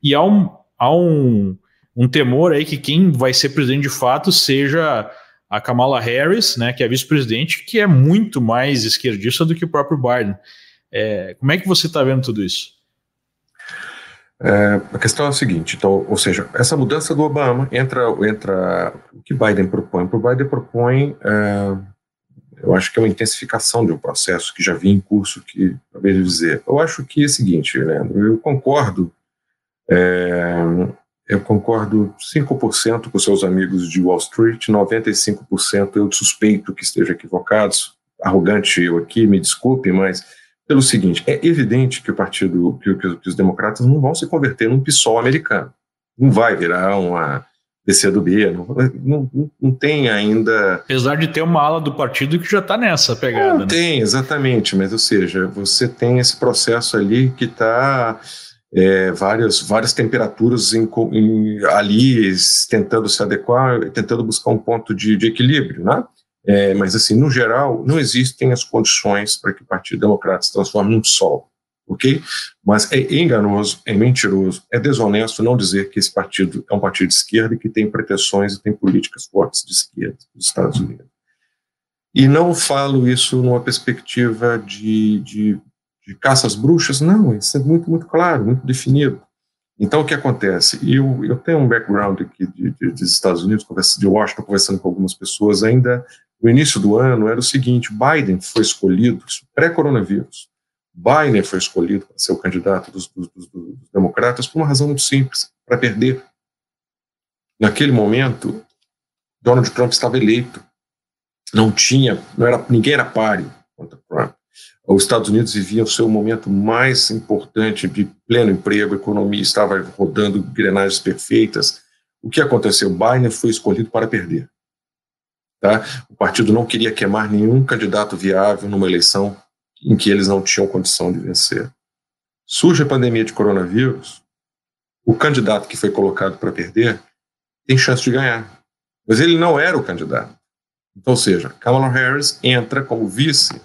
E há um, há um, um temor aí que quem vai ser presidente de fato seja a Kamala Harris, né, que é vice-presidente, que é muito mais esquerdista do que o próprio Biden. É, como é que você está vendo tudo isso? É, a questão é a seguinte, então, ou seja, essa mudança do Obama entra, entra o que Biden propõe. O Biden propõe, é, eu acho que é uma intensificação de um processo que já vinha em curso, que talvez dizer. Eu acho que é o seguinte, Leandro, eu concordo é, eu concordo 5% com seus amigos de Wall Street, 95% eu suspeito que esteja equivocado, arrogante eu aqui, me desculpe, mas pelo seguinte, é evidente que o partido, que, que os democratas não vão se converter num PSOL americano. Não vai virar uma PCdoB, não, não, não tem ainda... Apesar de ter uma ala do partido que já está nessa pegada. Não né? tem, exatamente, mas ou seja, você tem esse processo ali que está é, várias, várias temperaturas em, em, ali tentando se adequar, tentando buscar um ponto de, de equilíbrio, né? É, mas, assim, no geral, não existem as condições para que o Partido Democrata se transforme num sol, ok? Mas é enganoso, é mentiroso, é desonesto não dizer que esse partido é um partido de esquerda e que tem pretensões e tem políticas fortes de esquerda nos Estados Unidos. E não falo isso numa perspectiva de, de, de caça às bruxas, não, isso é muito, muito claro, muito definido. Então, o que acontece? Eu, eu tenho um background aqui de, de, dos Estados Unidos, de Washington, conversando com algumas pessoas, ainda no início do ano, era o seguinte: Biden foi escolhido, pré-coronavírus, Biden foi escolhido para ser o candidato dos, dos, dos, dos democratas por uma razão muito simples: para perder. Naquele momento, Donald Trump estava eleito. Não tinha, não era, ninguém era páreo. Os Estados Unidos viviam o seu momento mais importante de pleno emprego, a economia estava rodando engrenagens perfeitas. O que aconteceu? Biden foi escolhido para perder. Tá? O partido não queria queimar nenhum candidato viável numa eleição em que eles não tinham condição de vencer. Surge a pandemia de coronavírus, o candidato que foi colocado para perder tem chance de ganhar. Mas ele não era o candidato. Então, ou seja, Kamala Harris entra como vice,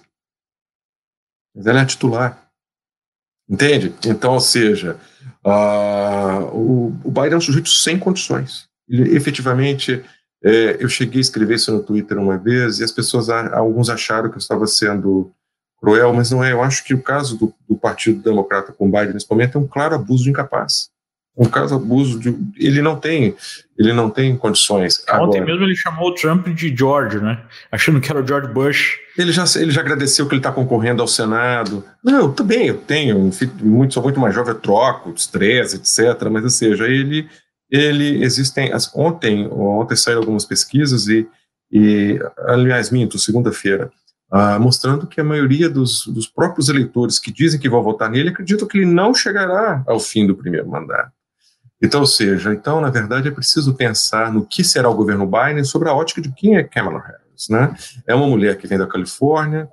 mas ela é titular. Entende? Então, ou seja, uh, o, o Biden é um sujeito sem condições. Ele efetivamente é, eu cheguei a escrever isso no Twitter uma vez e as pessoas, alguns acharam que eu estava sendo cruel, mas não é. Eu acho que o caso do, do Partido Democrata com Biden nesse momento é um claro abuso de incapaz. Um caso abuso de. Ele não tem, ele não tem condições. Ontem Agora, mesmo ele chamou o Trump de George, né? Achando que era o George Bush. Ele já, ele já agradeceu que ele está concorrendo ao Senado. Não, também, eu tenho, muito, sou muito mais jovem, eu troco, estresse, etc. Mas, ou seja, ele ele existem ontem ontem saíram algumas pesquisas e, e aliás minto segunda-feira ah, mostrando que a maioria dos, dos próprios eleitores que dizem que vão votar nele acreditam que ele não chegará ao fim do primeiro mandato então ou seja então na verdade é preciso pensar no que será o governo Biden sobre a ótica de quem é Kamala Harris né é uma mulher que vem da Califórnia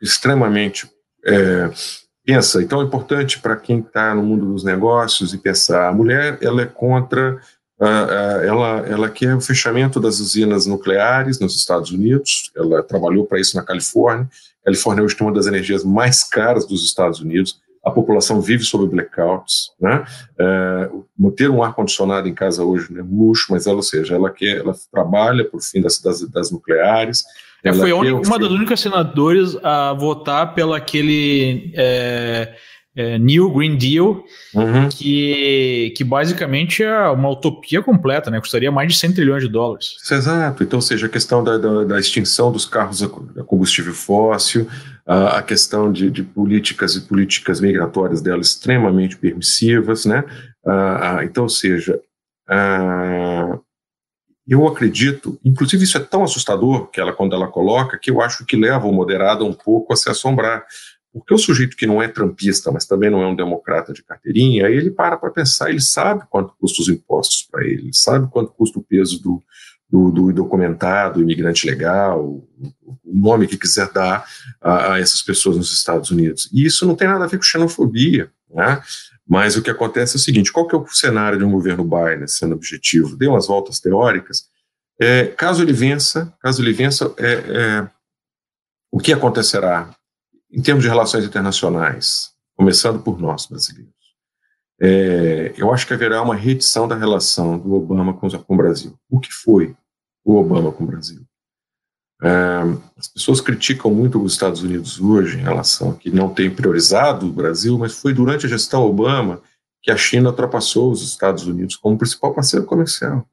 extremamente é, pensa. Então é importante para quem está no mundo dos negócios e pensar. A mulher ela é contra, uh, uh, ela, ela quer o fechamento das usinas nucleares nos Estados Unidos. Ela trabalhou para isso na Califórnia. A Califórnia hoje tem uma das energias mais caras dos Estados Unidos. A população vive sob blackouts, né? Uh, ter um ar condicionado em casa hoje não é luxo, mas ela, ou seja, ela quer, ela trabalha por fim das, das, das nucleares. É, foi uma das únicas senadoras a votar pelo aquele é, é, New Green Deal, uhum. que, que basicamente é uma utopia completa, né? Custaria mais de 100 trilhões de dólares. Exato. Então, seja, a questão da, da, da extinção dos carros a combustível fóssil, a, a questão de, de, políticas e políticas migratórias dela extremamente permissivas, né? Ah, então, seja, ah, eu acredito, inclusive isso é tão assustador que ela quando ela coloca que eu acho que leva o moderado um pouco a se assombrar, porque o sujeito que não é trampista, mas também não é um democrata de carteirinha, ele para para pensar, ele sabe quanto custa os impostos para ele, ele sabe quanto custa o peso do, do, do documentado, imigrante legal, o nome que quiser dar a, a, essas pessoas nos Estados Unidos. E isso não tem nada a ver com xenofobia. Né? Mas o que acontece é o seguinte: qual que é o cenário de um governo Biden sendo objetivo? Dê umas voltas teóricas. É, caso ele vença, caso ele vença, é, é, o que acontecerá em termos de relações internacionais, começando por nós brasileiros? É, eu acho que haverá uma reedição da relação do Obama com, com o Brasil. O que foi o Obama com o Brasil? É, as pessoas criticam muito os Estados Unidos hoje em relação a que não tem priorizado o Brasil, mas foi durante a gestão Obama que a China ultrapassou os Estados Unidos como principal parceiro comercial.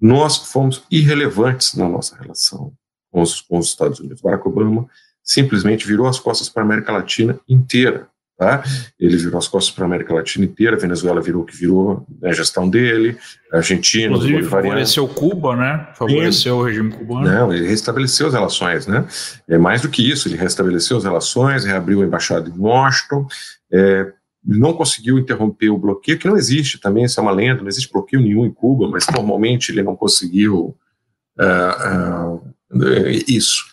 Nós fomos irrelevantes na nossa relação com os, com os Estados Unidos. Barack Obama simplesmente virou as costas para a América Latina inteira. Tá? Ele virou as costas para a América Latina inteira, a Venezuela virou o que virou, né, a gestão dele, a Argentina, Inclusive, favoreceu Cuba, né? Favoreceu Sim. o regime cubano. Não, ele restabeleceu as relações, né? É mais do que isso, ele restabeleceu as relações, reabriu a embaixada em Washington, é, não conseguiu interromper o bloqueio, que não existe também, isso é uma lenda, não existe bloqueio nenhum em Cuba, mas normalmente ele não conseguiu uh, uh, isso.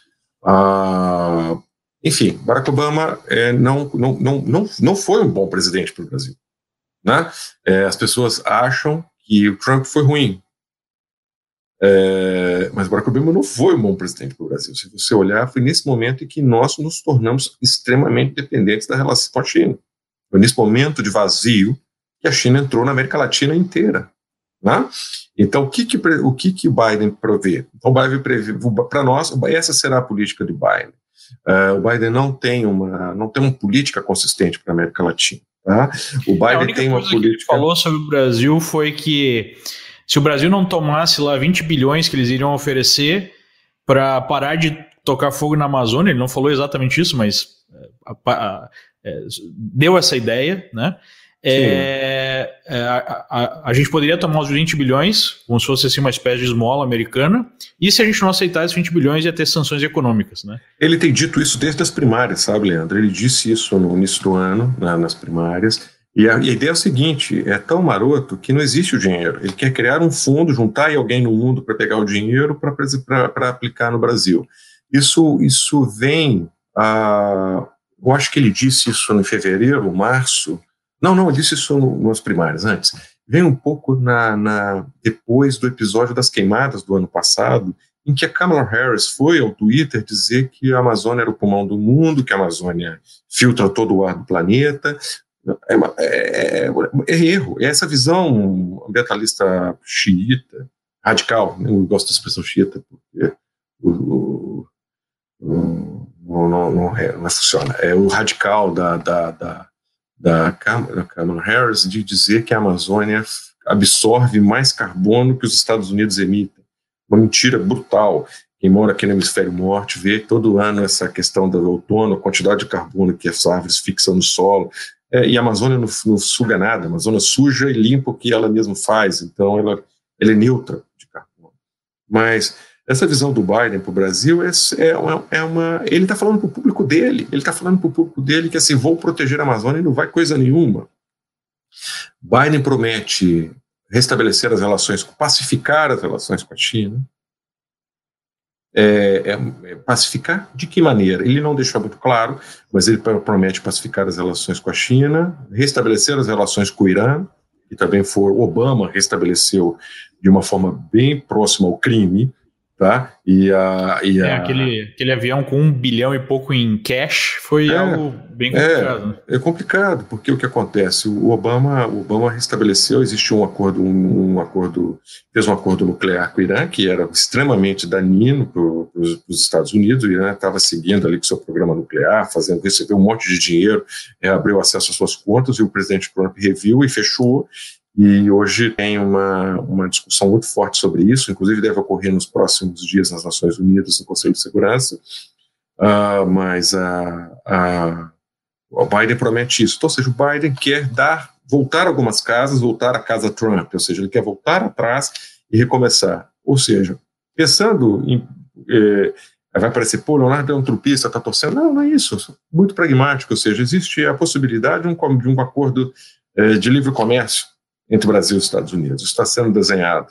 Uh, enfim, Barack Obama é, não, não, não, não, não foi um bom presidente para o Brasil. Né? É, as pessoas acham que o Trump foi ruim. É, mas Barack Obama não foi um bom presidente para o Brasil. Se você olhar, foi nesse momento em que nós nos tornamos extremamente dependentes da relação com a China. Foi nesse momento de vazio que a China entrou na América Latina inteira. Né? Então, o que, que, o que, que Biden prevê? Então, Biden prevê, para nós, essa será a política de Biden. Uh, o Biden não tem uma, não tem uma política consistente para a América Latina. Tá? O é, Biden tem uma política. Que gente falou sobre o Brasil foi que se o Brasil não tomasse lá 20 bilhões que eles iriam oferecer para parar de tocar fogo na Amazônia, ele não falou exatamente isso, mas a, a, a, é, deu essa ideia, né? É, é, a, a, a, gente poderia tomar os 20 bilhões, como se fosse assim, uma espécie de esmola americana, e se a gente não aceitasse 20 bilhões, ia ter sanções econômicas. Né? Ele tem dito isso desde as primárias, sabe, Leandro? Ele disse isso no início do ano, na, nas primárias, e a, e a, ideia é o seguinte: é tão maroto que não existe o dinheiro. Ele quer criar um fundo, juntar alguém no mundo para pegar o dinheiro para aplicar no Brasil. Isso, isso vem. A, eu acho que ele disse isso em fevereiro, março não, não, eu disse isso nas primárias antes. Vem um pouco na, na, depois do episódio das queimadas do ano passado, em que a Kamala Harris foi ao Twitter dizer que a Amazônia era o pulmão do mundo, que a Amazônia filtra todo o ar do planeta. É, é, é, é erro. É essa visão ambientalista xiita, radical, né? eu gosto da expressão xiita, porque o, o, o, não, não, não, não, funciona. É o radical da, da, da da Kamala Harris de dizer que a Amazônia absorve mais carbono que os Estados Unidos emitem. Uma mentira brutal. Quem mora aqui no hemisfério norte vê todo ano essa questão do outono, a quantidade de carbono que as árvores fixam no solo. É, e a Amazônia não, não, suga nada, a Amazônia suja e limpa o que ela mesma faz, então ela, ela é neutra de carbono. Mas essa visão do Biden para o Brasil é, é, uma, é uma. Ele está falando para o público dele, ele está falando para o público dele que assim, vou proteger a Amazônia e não vai coisa nenhuma. Biden promete restabelecer as relações, pacificar as relações com a China. É, é, é, pacificar de que maneira? Ele não deixou muito claro, mas ele promete pacificar as relações com a China, restabelecer as relações com o Irã, que também foi Obama restabeleceu de uma forma bem próxima ao crime, tá? E a, e é, aquele, aquele avião com um bilhão e pouco em cash foi é, algo bem complicado. É, é complicado, porque o que acontece? O Obama, o Obama restabeleceu, existiu um acordo, um, um acordo, fez um acordo nuclear com o Irã, que era extremamente danino para os Estados Unidos, o Irã estava seguindo ali com seu programa nuclear, fazendo, recebeu um monte de dinheiro, é, abriu acesso às suas contas, e o presidente Trump reviu e fechou, e hoje tem uma, uma discussão muito forte sobre isso, inclusive deve ocorrer nos próximos dias nas Nações Unidas, no Conselho de Segurança. Uh, mas a, o Biden promete isso. Então, ou seja, o Biden quer dar, voltar algumas casas, voltar à casa Trump, ou seja, ele quer voltar atrás e recomeçar. Ou seja, pensando em. Eh, vai parecer, pô, Leonardo é um trupista, está torcendo. Não, não é isso. Muito pragmático, ou seja, existe a possibilidade de um, de um acordo eh, de livre comércio entre Brasil e Estados Unidos. Isso está sendo desenhado.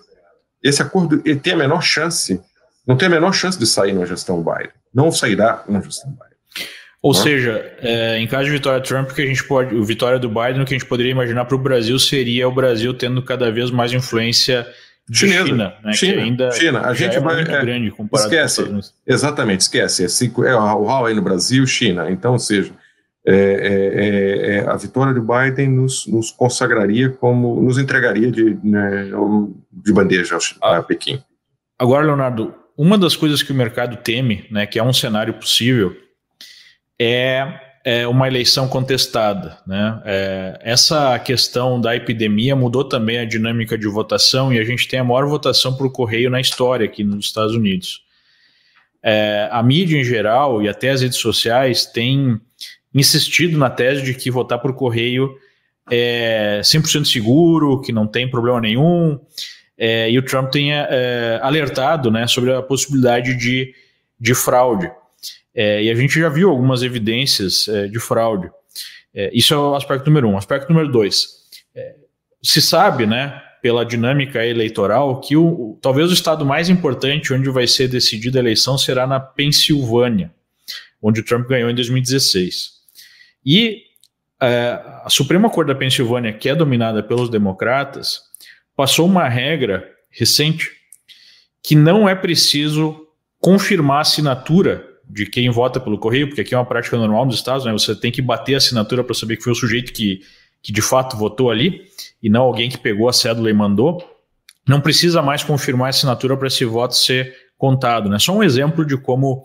Esse acordo tem a menor chance, não tem a menor chance de sair numa gestão Biden. Não sairá numa gestão Biden. Ou não? seja, é, em caso de vitória Trump, que a gente pode, o vitória do Biden, o que a gente poderia imaginar para o Brasil seria o Brasil tendo cada vez mais influência de Chinesa, China, né, China, ainda China. A gente é vai muito é, grande comparado esquece, com Exatamente, esquece. É, é o Huawei no Brasil, China. Então, ou seja, é, é, é, é, a vitória de Biden nos, nos, consagraria como, nos entregaria de, né, de bandeja a, a Pequim. Agora, Leonardo, uma das coisas que o mercado teme, né, que é um cenário possível, é, é uma eleição contestada. Né? É, essa questão da epidemia mudou também a dinâmica de votação e a gente tem a maior votação por correio na história aqui nos Estados Unidos. É, a mídia em geral e até as redes sociais têm insistido na tese de que votar por correio é 100% seguro, que não tem problema nenhum, é, e o Trump tenha é, alertado né, sobre a possibilidade de, de fraude. É, e a gente já viu algumas evidências é, de fraude. É, isso é o aspecto número um. Aspecto número dois. É, se sabe, né, pela dinâmica eleitoral, que o, talvez o estado mais importante onde vai ser decidida a eleição será na Pensilvânia, onde o Trump ganhou em 2016. E é, a Suprema Corte da Pensilvânia, que é dominada pelos democratas, passou uma regra recente que não é preciso confirmar a assinatura de quem vota pelo correio, porque aqui é uma prática normal nos estados, né? Você tem que bater a assinatura para saber que foi o sujeito que, que de fato votou ali e não alguém que pegou a cédula e mandou. Não precisa mais confirmar a assinatura para esse voto ser contado, né? Só um exemplo de como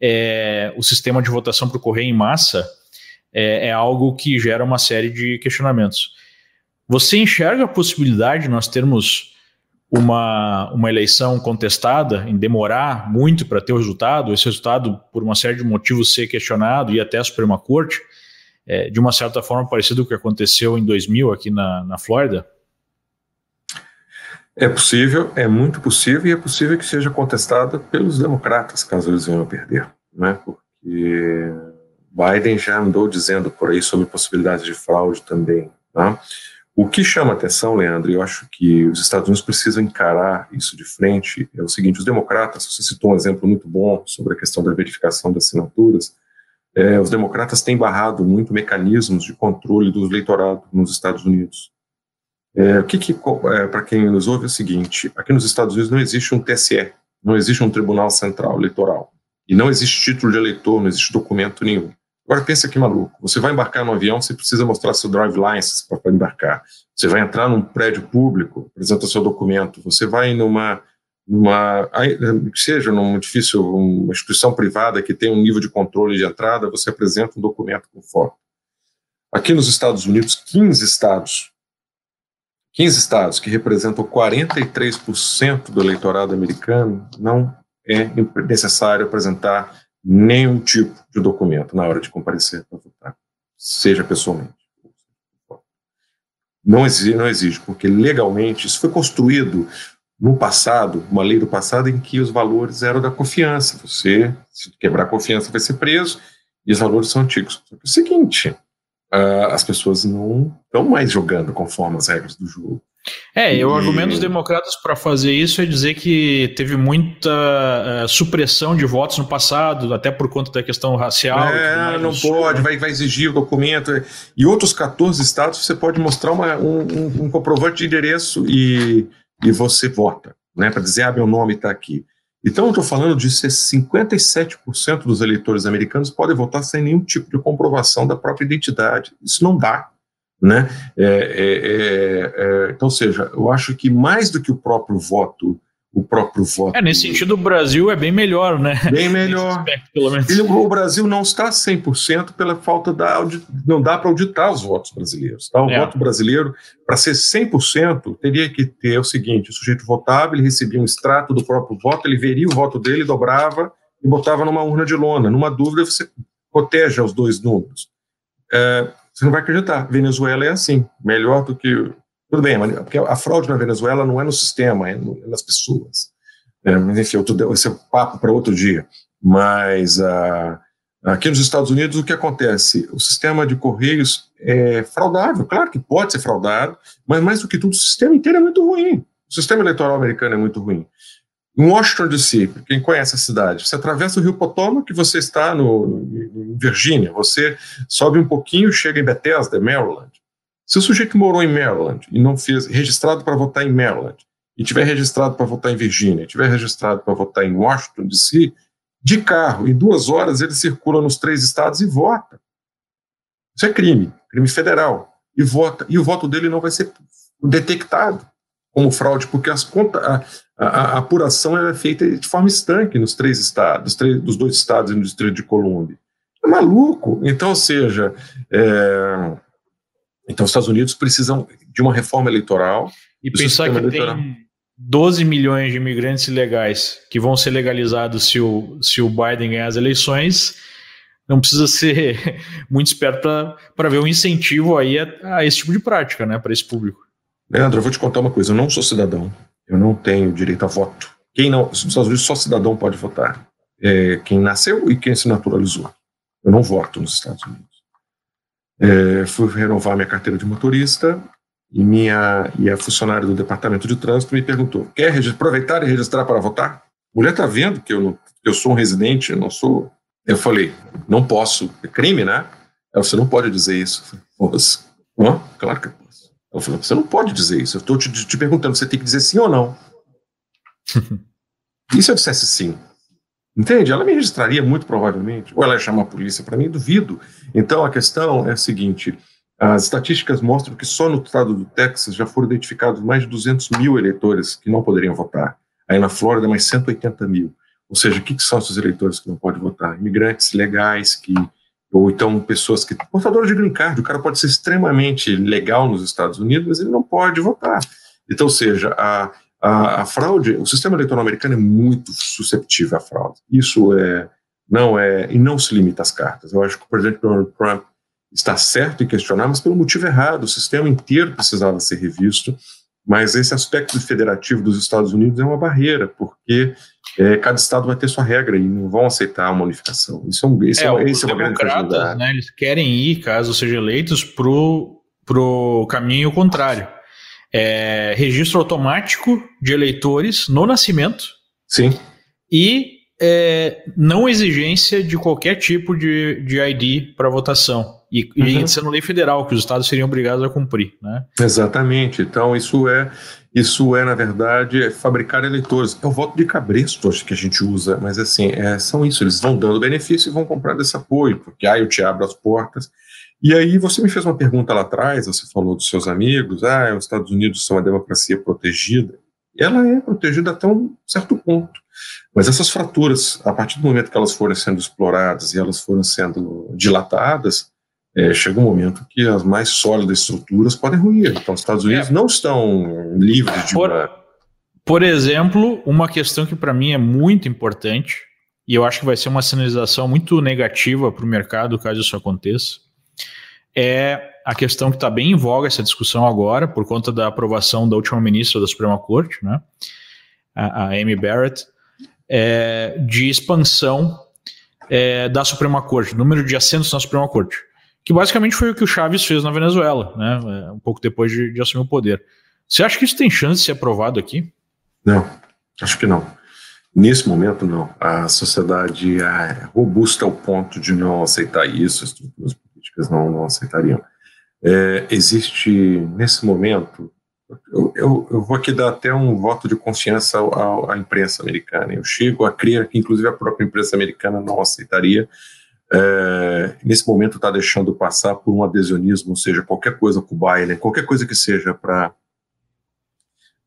é, o sistema de votação por correio em massa é, é algo que gera uma série de questionamentos. Você enxerga a possibilidade de nós termos uma, uma eleição contestada, em demorar muito para ter o resultado, esse resultado, por uma série de motivos, ser questionado e até a Suprema Corte, é, de uma certa forma parecido com o que aconteceu em 2000 aqui na, na Flórida? É possível, é muito possível, e é possível que seja contestada pelos democratas, caso eles venham a perder, né? porque Biden já andou dizendo por aí sobre possibilidades de fraude também. Tá? O que chama atenção, Leandro, e eu acho que os Estados Unidos precisam encarar isso de frente, é o seguinte: os democratas, você citou um exemplo muito bom sobre a questão da verificação das assinaturas, é, os democratas têm barrado muito mecanismos de controle do eleitorado nos Estados Unidos. É, o que, que é, para quem nos ouve, é o seguinte: aqui nos Estados Unidos não existe um TSE, não existe um Tribunal Central Eleitoral, e não existe título de eleitor, não existe documento nenhum. Agora pensa que maluco, você vai embarcar no avião, você precisa mostrar seu drive license para embarcar. Você vai entrar num prédio público, apresenta seu documento. Você vai numa, numa que seja num edifício, uma instituição privada que tem um nível de controle de entrada, você apresenta um documento com foto. Aqui nos Estados Unidos, 15 estados, 15 estados que representam 43% do eleitorado americano, não é necessário apresentar nenhum tipo de documento na hora de comparecer para votar, seja pessoalmente. Não exige, não exige, porque legalmente isso foi construído no passado, uma lei do passado em que os valores eram da confiança. Você, se quebrar a confiança, vai ser preso, e os valores são antigos. Só que é o seguinte, uh, as pessoas não estão mais jogando conforme as regras do jogo. É, e... o argumento dos democratas para fazer isso é dizer que teve muita uh, supressão de votos no passado, até por conta da questão racial. É, não pode, vai, vai, exigir o documento. E outros 14 estados você pode mostrar uma, um, um, comprovante de endereço e, e você vota, né, para dizer, ah, meu nome está aqui. Então, eu estou falando de 57% dos eleitores americanos podem votar sem nenhum tipo de comprovação da própria identidade. Isso não dá. Né? É, é, é, é, então, seja, eu acho que mais do que o próprio voto, o próprio voto. É, nesse sentido, o Brasil é bem melhor, né? Bem melhor. Aspecto, pelo menos. Ele, o Brasil não está 100% pela falta da. Não dá para auditar os votos brasileiros. Tá? O é. voto brasileiro, para ser 100%, teria que ter o seguinte: o sujeito votava, ele recebia um extrato do próprio voto, ele veria o voto dele, dobrava e botava numa urna de lona. Numa dúvida, você proteja os dois números. É, você não vai acreditar. Venezuela é assim, melhor do que. Tudo bem, porque a fraude na Venezuela não é no sistema, é, no, é nas pessoas. É, mas, enfim, eu esse é papo para outro dia. Mas uh, aqui nos Estados Unidos, o que acontece? O sistema de correios é fraudável. Claro que pode ser fraudado, mas mais do que tudo, o sistema inteiro é muito ruim. O sistema eleitoral americano é muito ruim. Em Washington DC, quem conhece a cidade, você atravessa o Rio Potomac, você está no, em Virgínia, você sobe um pouquinho, chega em Bethesda, Maryland. Se o sujeito morou em Maryland e não fez registrado para votar em Maryland, e tiver registrado para votar em Virgínia, e tiver registrado para votar em Washington DC, de carro, em duas horas ele circula nos três estados e vota. Isso é crime, crime federal. E vota. E o voto dele não vai ser detectado como fraude, porque as contas, a, a, apuração é feita de forma estanque nos três estados, três, dos dois estados e no Distrito de Colômbia. É maluco. Então, ou seja, é, então os Estados Unidos precisam de uma reforma eleitoral. E pensar que eleitoral. tem 12 milhões de imigrantes ilegais que vão ser legalizados se o, se o Biden ganhar as eleições, não precisa ser muito esperto para ver um incentivo aí a, a esse tipo de prática, né, para esse público. Leandro, eu vou te contar uma coisa. Eu não sou cidadão. Eu não tenho direito a voto. Quem não, nos Estados Unidos só cidadão pode votar. É, quem nasceu e quem se naturalizou. Eu não voto nos Estados Unidos. É, fui renovar minha carteira de motorista e minha e a funcionária do departamento de trânsito me perguntou: quer aproveitar e registrar para votar? mulher está vendo que eu, não, eu sou um residente, eu não sou. Eu falei: não posso, é crime, né? Ela, você não pode dizer isso. Posso? Hã? Claro que eu falou, você não pode dizer isso. Eu estou te, te perguntando, você tem que dizer sim ou não. e se eu dissesse sim? Entende? Ela me registraria muito provavelmente. Ou ela ia chamar a polícia para mim, duvido. Então a questão é a seguinte: as estatísticas mostram que só no estado do Texas já foram identificados mais de 200 mil eleitores que não poderiam votar. Aí na Flórida, mais 180 mil. Ou seja, o que, que são esses eleitores que não podem votar? Imigrantes legais que ou então pessoas que portadores de green card, o cara pode ser extremamente legal nos Estados Unidos, mas ele não pode votar. Então, seja, a, a, a, fraude, o sistema eleitoral americano é muito susceptível à fraude. Isso é não é e não se limita às cartas. Eu acho que o presidente Donald Trump está certo em questionar, mas pelo motivo errado. O sistema inteiro precisava ser revisto. Mas esse aspecto federativo dos Estados Unidos é uma barreira, porque é, cada estado vai ter sua regra e não vão aceitar uma unificação. Isso é, um, esse é, é, é uma grande né, Eles querem ir, caso sejam eleitos, para o caminho contrário é, registro automático de eleitores no nascimento. Sim. E é, não exigência de qualquer tipo de, de ID para votação. E, uhum. e sendo lei federal, que os estados seriam obrigados a cumprir. Né? Exatamente. Então, isso é, isso é, na verdade, é fabricar eleitores. É o voto de cabresto, acho que a gente usa, mas assim, é, são isso. Eles vão dando benefício e vão comprar desse apoio, porque aí eu te abro as portas. E aí você me fez uma pergunta lá atrás, você falou dos seus amigos, ah, os Estados Unidos são uma democracia protegida. Ela é protegida até um certo ponto. Mas essas fraturas, a partir do momento que elas forem sendo exploradas e elas forem sendo dilatadas, é, chega um momento que as mais sólidas estruturas podem ruir. Então, os Estados Unidos é. não estão livres de. Por, uma... por exemplo, uma questão que para mim é muito importante, e eu acho que vai ser uma sinalização muito negativa para o mercado caso isso aconteça, é a questão que está bem em voga essa discussão agora, por conta da aprovação da última ministra da Suprema Corte, né, a, a Amy Barrett, é, de expansão é, da Suprema Corte, número de assentos na Suprema Corte, que basicamente foi o que o Chaves fez na Venezuela, né, é, um pouco depois de, de assumir o poder. Você acha que isso tem chance de ser aprovado aqui? Não, acho que não. Nesse momento, não. A sociedade é robusta ao ponto de não aceitar isso, as estruturas políticas não, não aceitariam. É, existe, nesse momento, eu, eu, eu, vou aqui dar até um voto de confiança à, imprensa americana. Eu chego a crer que, inclusive, a própria imprensa americana não aceitaria. É, nesse momento, está deixando passar por um adhesionismo, ou seja, qualquer coisa com o Biden, qualquer coisa que seja para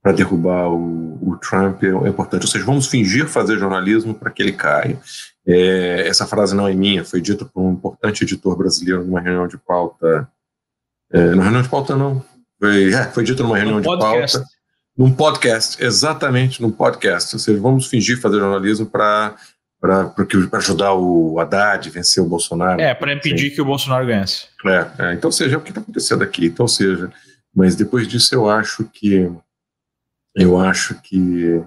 para derrubar o, o Trump é, é, importante. Ou seja, vamos fingir fazer jornalismo para que ele caia. É, essa frase não é minha, foi dita por um importante editor brasileiro numa reunião de pauta. É, numa reunião de pauta, não. Foi, é, foi dito numa reunião de pauta. Num podcast, exatamente, num podcast. Ou seja, vamos fingir fazer jornalismo para para ajudar o Haddad a vencer o Bolsonaro. É, para impedir que o Bolsonaro ganhasse. É, é, então, seja, o que está acontecendo aqui. Então, seja, mas depois disso eu acho que eu acho que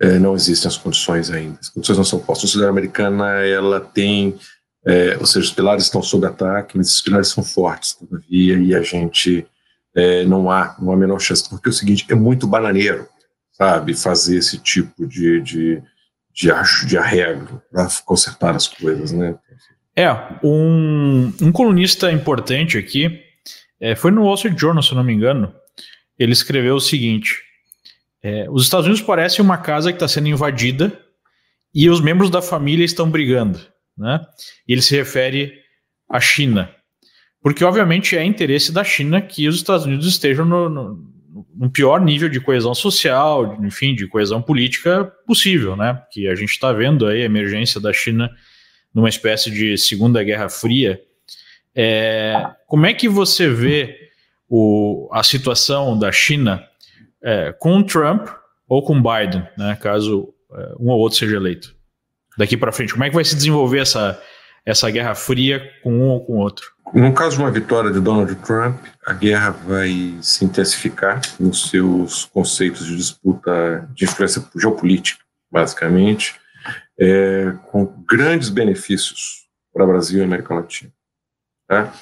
é, não existem as condições ainda. As condições não são postas. A sociedade americana, ela tem, é, ou seja, os pilares estão sob ataque, mas esses pilares são fortes, todavia, e a gente é, não há, não há menor chance, porque é o seguinte, é muito bananeiro, sabe, fazer esse tipo de, de, de, de arrego para consertar as coisas, né? É, um, um colunista importante aqui, é, foi no Wall Street Journal, se não me engano, ele escreveu o seguinte, é, os Estados Unidos parecem uma casa que está sendo invadida e os membros da família estão brigando. Né? E ele se refere à China. Porque, obviamente, é interesse da China que os Estados Unidos estejam no, no, no pior nível de coesão social, enfim, de coesão política possível, né? Que a gente está vendo aí a emergência da China numa espécie de Segunda Guerra Fria. É, como é que você vê o, a situação da China é, com Trump ou com Biden, né, caso é, um ou outro seja eleito. Daqui para frente, como é que vai se desenvolver essa, essa guerra fria com um ou com outro? No caso de uma vitória de Donald Trump, a guerra vai se intensificar nos seus conceitos de disputa de influência geopolítica, basicamente, é, com grandes benefícios para o Brasil e América Latina. Tá?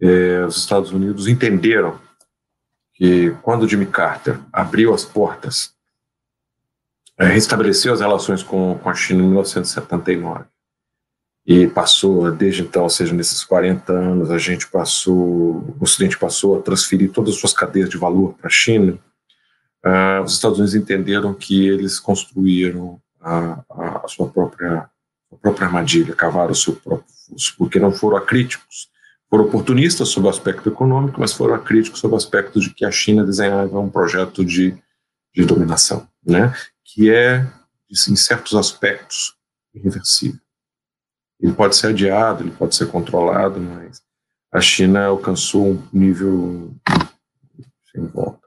É, os Estados Unidos entenderam que quando Jimmy Carter abriu as portas, é, restabeleceu as relações com, com a China em 1979, e passou, desde então, ou seja, nesses 40 anos, a gente passou, o Ocidente passou a transferir todas as suas cadeias de valor para a China, uh, os Estados Unidos entenderam que eles construíram a, a, sua própria a própria armadilha, cavaram o seu próprio fosso, porque não foram acríticos. Foram oportunistas sob o aspecto econômico, mas foram acríticos sob o aspecto de que a China desenhava um projeto de, de dominação, né? que é, em certos aspectos, irreversível. Ele pode ser adiado, ele pode ser controlado, mas a China alcançou um nível sem volta.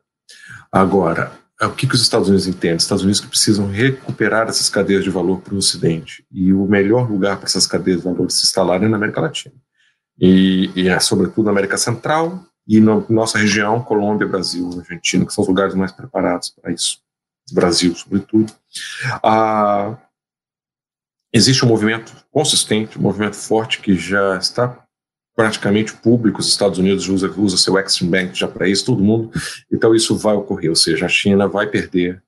Agora, o que, que os Estados Unidos entendem? Os Estados Unidos que precisam recuperar essas cadeias de valor para o Ocidente. E o melhor lugar para essas cadeias de valor se instalarem é na América Latina. E, e é, sobretudo na América Central e na nossa região, Colômbia, Brasil, Argentina, que são os lugares mais preparados para isso. Brasil, sobretudo. Ah, existe um movimento consistente, um movimento forte que já está praticamente público, os Estados Unidos usa, usa seu Exim Bank já para isso, todo mundo, então isso vai ocorrer, ou seja, a China vai perder,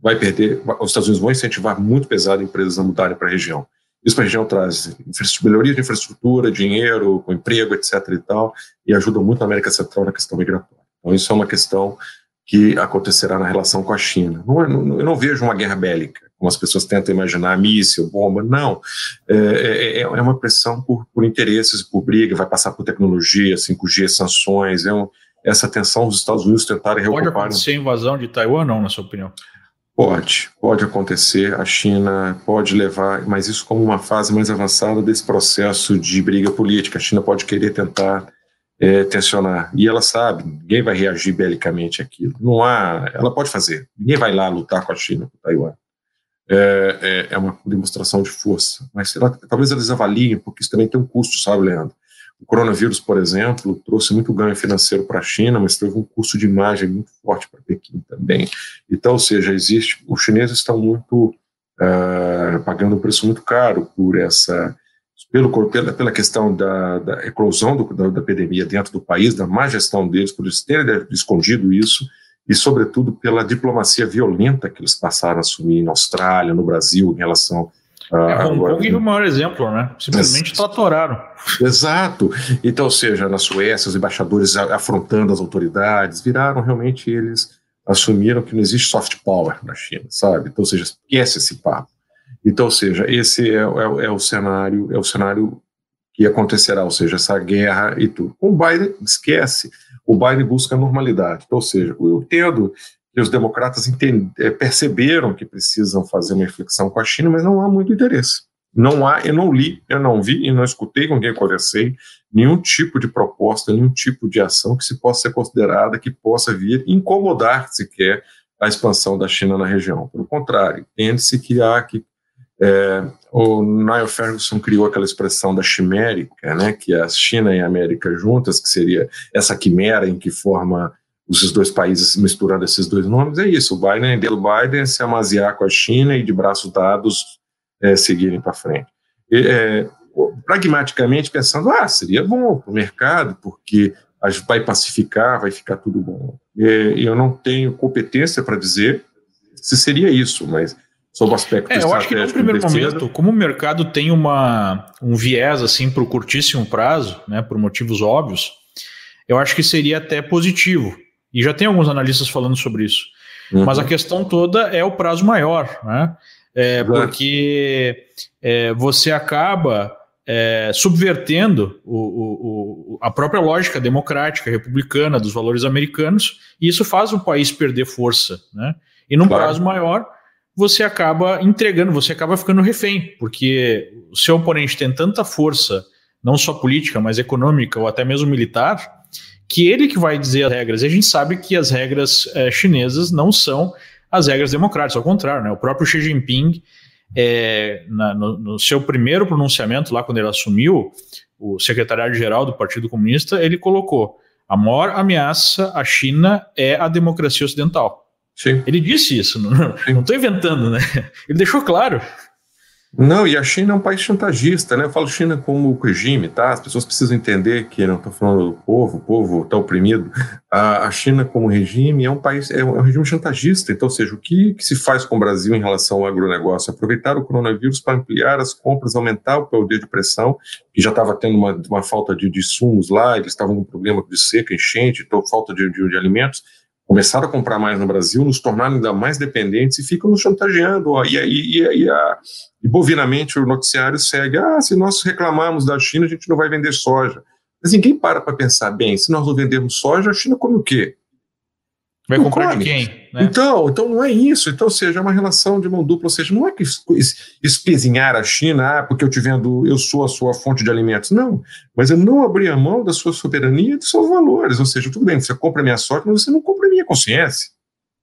vai perder, os Estados Unidos vão incentivar muito pesado empresas a mudarem para a região. Isso para a região traz melhoria de infraestrutura, dinheiro, com emprego, etc. e tal, e ajuda muito a América Central na questão migratória. Então isso é uma questão que acontecerá na relação com a China. Não, é, eu não vejo uma guerra bélica como as pessoas tentam imaginar, míssil, bomba, não. É, é, é, é uma pressão por, por interesses, por briga, vai passar por tecnologia, 5G, sanções, é um, essa tensão dos Estados Unidos tentarem Pode acontecer a invasão de Taiwan, não, na sua opinião? Pode, pode acontecer. A China pode levar, mas isso como uma fase mais avançada desse processo de briga política. A China pode querer tentar é, tensionar. E ela sabe, ninguém vai reagir belicamente àquilo. Não há, ela pode fazer. Ninguém vai lá lutar com a China, com Taiwan é, é, é uma demonstração de força. Mas talvez eles avaliem, porque isso também tem um custo, sabe, Leandro? O coronavírus, por exemplo, trouxe muito ganho financeiro para a China, mas teve um custo de imagem muito forte para Pequim também. Então, ou seja, existe, os chineses estão muito uh, pagando um preço muito caro por essa pelo, pela, pela questão da, da eclosão do, da, da, epidemia dentro do país, da má gestão deles, por eles terem escondido isso, e, sobretudo, pela diplomacia violenta que eles passaram a assumir na Austrália, no Brasil, em relação a. É, Hong Kong é o maior exemplo, né? Simplesmente tratoraram. Exato. Então, ou seja, na Suécia, os embaixadores afrontando as autoridades, viraram realmente eles assumiram que não existe soft power na China, sabe? Então, ou seja, esquece esse papo. Então, ou seja, esse é, é, é o cenário, é o cenário que acontecerá, ou seja, essa guerra e tudo. O Biden, esquece o Biden busca normalidade. Ou seja, eu entendo que os democratas é, perceberam que precisam fazer uma reflexão com a China, mas não há muito interesse. Não há, eu não li, eu não vi e não escutei com quem conversei nenhum tipo de proposta, nenhum tipo de ação que se possa ser considerada que possa vir incomodar sequer a expansão da China na região. Pelo contrário, entende-se que há que é, o Niall Ferguson criou aquela expressão da chimérica, né, que é a China e a América juntas, que seria essa quimera em que forma os dois países misturando esses dois nomes, é isso, o Biden, pelo Biden se amaziar com a China e de braços dados é, seguirem para frente. E, é, pragmaticamente pensando, ah, seria bom para o mercado, porque vai pacificar, vai ficar tudo bom. E, eu não tenho competência para dizer se seria isso, mas sob o aspecto é, eu acho que no primeiro momento, como o mercado tem uma, um viés assim para o curtíssimo prazo, né, por motivos óbvios, eu acho que seria até positivo. E já tem alguns analistas falando sobre isso. Uhum. Mas a questão toda é o prazo maior, né? É, porque é, você acaba é, subvertendo o, o, o, a própria lógica democrática, republicana dos valores americanos, e isso faz o país perder força. Né? E num claro. prazo maior, você acaba entregando, você acaba ficando refém, porque o seu oponente tem tanta força, não só política, mas econômica ou até mesmo militar, que ele que vai dizer as regras. E a gente sabe que as regras é, chinesas não são as regras democráticas, ao contrário, né? O próprio Xi Jinping, é, na, no, no, seu primeiro pronunciamento, lá quando ele assumiu o secretariado-geral do Partido Comunista, ele colocou: a maior ameaça à China é a democracia ocidental. Sim. Ele disse isso, não estou inventando, né? Ele deixou claro. Não, e a China é um país chantagista, né? Eu falo China como regime, tá? As pessoas precisam entender que não estou falando do povo, o povo está oprimido. A, a, China como regime é um país, é um, é um regime chantagista. Então, seja, o que, que, se faz com o Brasil em relação ao agronegócio? Aproveitar o coronavírus para ampliar as compras, aumentar o poder de pressão, que já estava tendo uma, uma falta de, de insumos lá, eles estavam com problema de seca, enchente, então falta de, de, de alimentos começaram a comprar mais no Brasil, nos tornaram ainda mais dependentes e ficam nos chantageando. Ó, e, e, e, e, a, e bovinamente o noticiário segue: ah, se nós reclamarmos da China, a gente não vai vender soja. Mas ninguém para para pensar bem: se nós não vendermos soja, a China come o quê? Vai não comprar come. de quem? Né? Então, então não é isso. Então, seja, é uma relação de mão dupla. Ou seja, não é que espezinhar a China, ah, porque eu te vendo, eu sou a sua fonte de alimentos. Não. Mas eu não abrir a mão da sua soberania e dos seus valores. Ou seja, tudo bem, você compra a minha sorte, mas você não compra a minha consciência.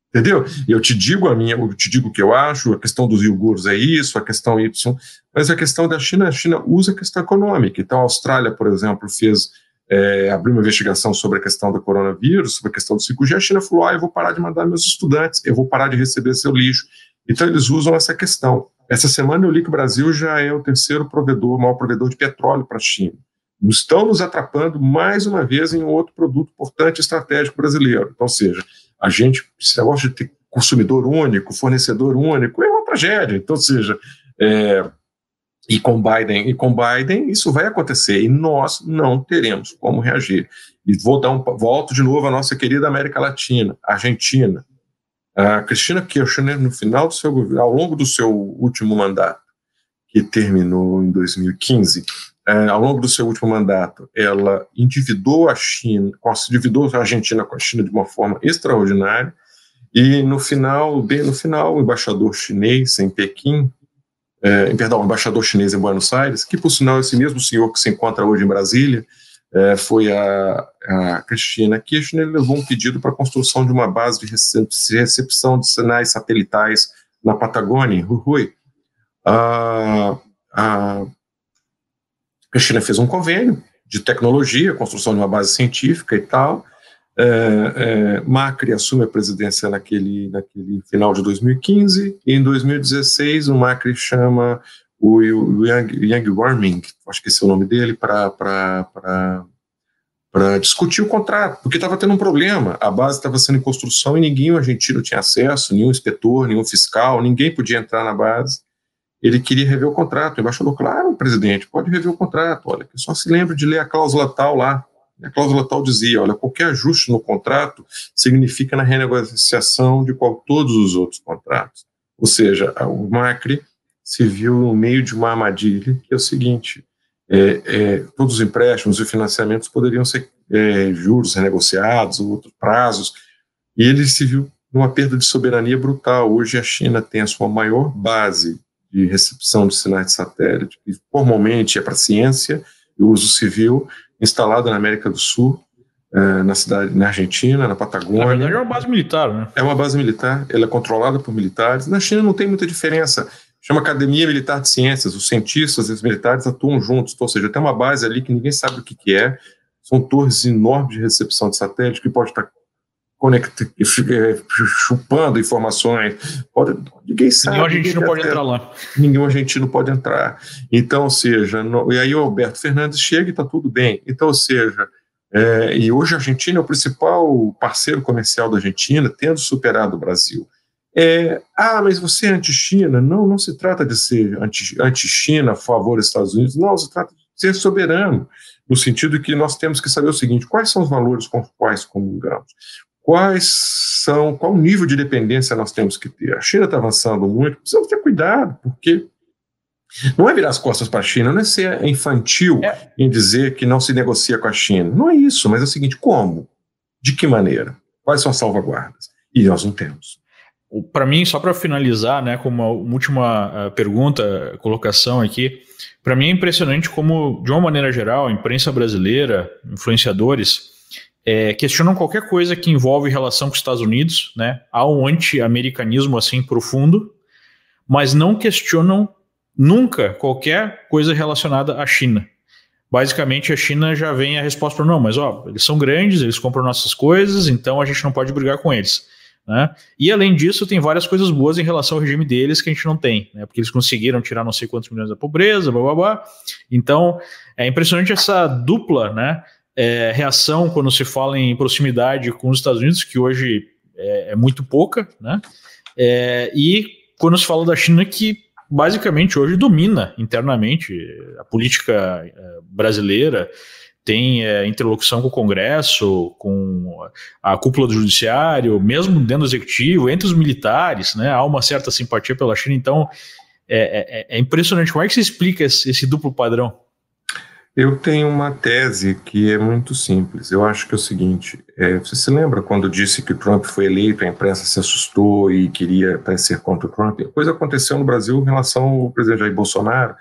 Entendeu? Eu te digo a minha, eu te digo o que eu acho, a questão dos iogurus é isso, a questão Y, mas a questão da China, a China usa a questão econômica. Então, a Austrália, por exemplo, fez é, abriu uma investigação sobre a questão do coronavírus, sobre a questão do 5G, a China falou: ah, eu vou parar de mandar meus estudantes, eu vou parar de receber seu lixo. Então, eles usam essa questão. Essa semana eu li que o Brasil já é o terceiro provedor, maior provedor de petróleo para a China. Estão nos atrapando mais uma vez em outro produto importante estratégico brasileiro. Então, ou seja, a gente, esse negócio de ter consumidor único, fornecedor único, é uma tragédia. Então, ou seja, é, e com Biden e com Biden isso vai acontecer e nós não teremos como reagir. E vou dar um volto de novo à nossa querida América Latina, Argentina. A Cristina Kirchner no final do seu ao longo do seu último mandato, que terminou em 2015, é, ao longo do seu último mandato, ela endividou a China, endividou a Argentina com a China de uma forma extraordinária. E no final, bem no final, o embaixador chinês em Pequim é, perdão, embaixador chinês em Buenos Aires, que por sinal esse mesmo senhor que se encontra hoje em Brasília, é, foi a, a Cristina Kirchner, levou um pedido para a construção de uma base de recepção de sinais satelitais na Patagônia, em Jujuy. A, a Cristina fez um convênio de tecnologia, construção de uma base científica e tal, é, é, Macri assume a presidência naquele, naquele final de 2015, e em 2016 o Macri chama o, o Yang, Yang Warming, acho que esse é o nome dele, para discutir o contrato, porque estava tendo um problema, a base estava sendo em construção e ninguém argentino tinha acesso, nenhum inspetor, nenhum fiscal, ninguém podia entrar na base, ele queria rever o contrato, o embaixador, claro, presidente, pode rever o contrato, olha, só se lembre de ler a cláusula tal lá, a cláusula tal dizia, olha, qualquer ajuste no contrato significa na renegociação de qual, todos os outros contratos. Ou seja, o Macri se viu no meio de uma armadilha, que é o seguinte, é, é, todos os empréstimos e financiamentos poderiam ser é, juros renegociados, outros prazos, e ele se viu numa perda de soberania brutal. Hoje a China tem a sua maior base de recepção de sinais de satélite, que formalmente é para ciência e uso civil, instalada na América do Sul, é, na cidade, na Argentina, na Patagônia. Na verdade é uma base militar, né? É uma base militar, ela é controlada por militares. Na China não tem muita diferença. Chama Academia Militar de Ciências, os cientistas e os militares atuam juntos, ou seja, tem uma base ali que ninguém sabe o que, que é, são torres enormes de recepção de satélite que pode estar conecta, chupando informações. Pode, ninguém sabe. Nenhum argentino pode entrar lá. Nenhum argentino pode entrar. Então, ou seja, no, e aí o Alberto Fernandes chega e está tudo bem. Então, ou seja, é, e hoje a Argentina é o principal parceiro comercial da Argentina, tendo superado o Brasil. É, ah, mas você é anti-China? Não, não se trata de ser anti-China, anti a favor dos Estados Unidos. Não, se trata de ser soberano, no sentido que nós temos que saber o seguinte: quais são os valores com os quais comungamos? Quais são, qual nível de dependência nós temos que ter. A China está avançando muito, precisamos ter cuidado, porque não é virar as costas para a China, não é ser infantil é. em dizer que não se negocia com a China. Não é isso, mas é o seguinte: como? De que maneira? Quais são as salvaguardas? E nós não temos. Para mim, só para finalizar, né, como uma última uh, pergunta, colocação aqui, para mim é impressionante como, de uma maneira geral, a imprensa brasileira, influenciadores, é, questionam qualquer coisa que envolve relação com os Estados Unidos, né? Há um anti-americanismo assim profundo, mas não questionam nunca qualquer coisa relacionada à China. Basicamente, a China já vem a resposta para não, mas ó, eles são grandes, eles compram nossas coisas, então a gente não pode brigar com eles. Né? E além disso, tem várias coisas boas em relação ao regime deles que a gente não tem, né? porque eles conseguiram tirar não sei quantos milhões da pobreza, blá blá blá. Então é impressionante essa dupla né, é, reação quando se fala em proximidade com os Estados Unidos, que hoje é, é muito pouca, né? É, e quando se fala da China, que basicamente hoje domina internamente a política é, brasileira tem é, interlocução com o Congresso, com a cúpula do Judiciário, mesmo dentro do Executivo, entre os militares, né, há uma certa simpatia pela China, então é, é, é impressionante. Como é que você explica esse, esse, duplo padrão? Eu tenho uma tese que é muito simples. Eu acho que é o seguinte: é, você se lembra quando disse que Trump foi eleito, a imprensa se assustou e queria até ser contra o Trump? A coisa aconteceu no Brasil em relação ao presidente Jair Bolsonaro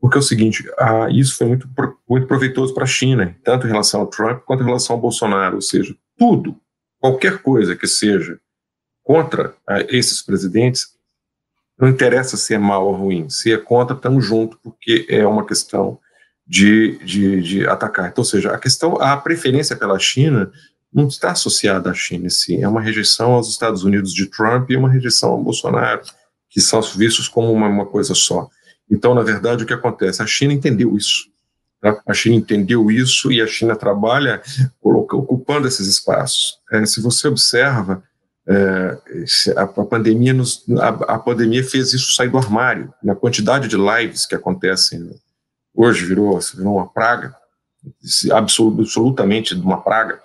porque é o seguinte, ah, isso foi muito, muito proveitoso para a China, tanto em relação ao Trump quanto em relação ao Bolsonaro, ou seja, tudo, qualquer coisa que seja contra ah, esses presidentes, não interessa se é mal ou ruim, se é contra, estamos juntos, porque é uma questão de, de, de atacar. Então, ou seja, a questão, a preferência pela China não está associada à China, sim, é uma rejeição aos Estados Unidos de Trump e uma rejeição ao Bolsonaro, que são vistos como uma, uma coisa só. Então, na verdade, o que acontece? A China entendeu isso. Tá? A China entendeu isso e a China trabalha ocupando esses espaços. É, se você observa, é, a, a, pandemia nos, a, a, pandemia fez isso sair do armário. Na quantidade de lives que acontecem hoje virou, virou uma praga, absolutamente uma praga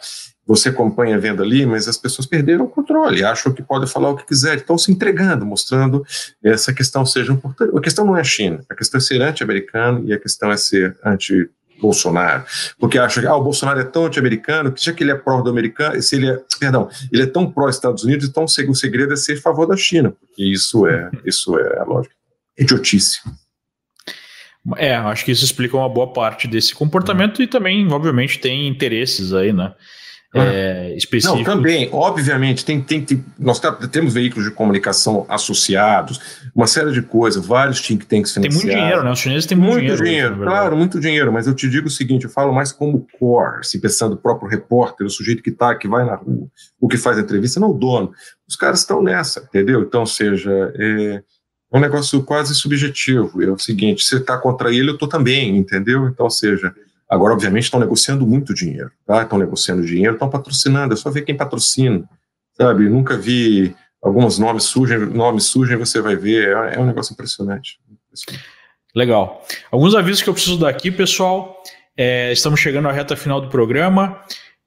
você acompanha a venda ali, mas as pessoas perderam o controle, acham que podem falar o que quiser, estão se entregando, mostrando essa questão seja importante. A questão não é a China, a questão é ser anti-americano e a questão é ser anti Bolsonaro, porque acha que ah, o Bolsonaro é tão anti-americano que já que ele é pró-americano, se ele é, perdão, ele é tão pró-Estados Unidos, então o segredo é ser a favor da China, porque isso é, isso é a lógica. Idiotice. É, acho que isso explica uma boa parte desse comportamento uhum. e também, obviamente, tem interesses aí, né? é, específicos. Não, também, obviamente, tem, tem, tem, nós temos veículos de comunicação associados, uma série de coisas, vários think tanks financiados. Tem muito dinheiro, né? Os chineses têm muito, muito dinheiro. dinheiro claro, muito dinheiro, mas eu te digo o seguinte, eu falo mais como core, se pensando o próprio repórter, o sujeito que está, que vai na rua, o que faz a entrevista, não o dono. Os caras estão nessa, entendeu? Então, seja, é um negócio quase subjetivo, é o seguinte, você está contra ele, eu estou também, entendeu? Então, seja, Agora, obviamente, estão negociando muito dinheiro, tá? Estão negociando dinheiro, estão patrocinando, é só ver quem patrocina, sabe? Nunca vi alguns nomes surgem, nomes surgem, você vai ver, é, é um negócio impressionante. impressionante. Legal. Alguns avisos que eu preciso dar aqui, pessoal. É, estamos chegando à reta final do programa.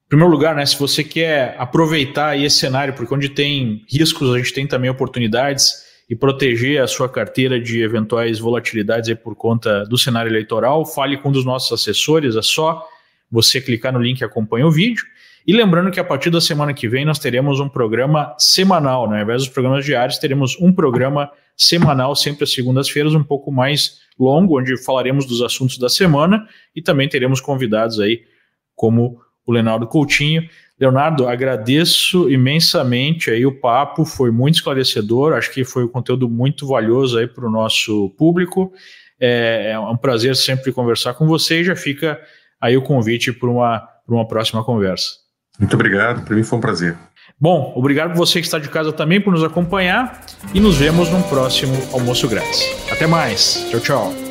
Em primeiro lugar, né, se você quer aproveitar esse cenário, porque onde tem riscos, a gente tem também oportunidades e proteger a sua carteira de eventuais volatilidades por conta do cenário eleitoral, fale com um dos nossos assessores, é só você clicar no link e acompanha o vídeo. E lembrando que a partir da semana que vem nós teremos um programa semanal, né? ao invés dos programas diários, teremos um programa semanal, sempre às segundas-feiras, um pouco mais longo, onde falaremos dos assuntos da semana e também teremos convidados aí, como o Leonardo Coutinho. Leonardo, agradeço imensamente aí o papo, foi muito esclarecedor, acho que foi um conteúdo muito valioso aí para o nosso público. É, é, um prazer sempre conversar com você e já fica aí o convite para uma, uma próxima conversa. Muito obrigado, para mim foi um prazer. Bom, obrigado por você que está de casa também por nos acompanhar e nos vemos no próximo Almoço Grátis. Até mais. Tchau, tchau.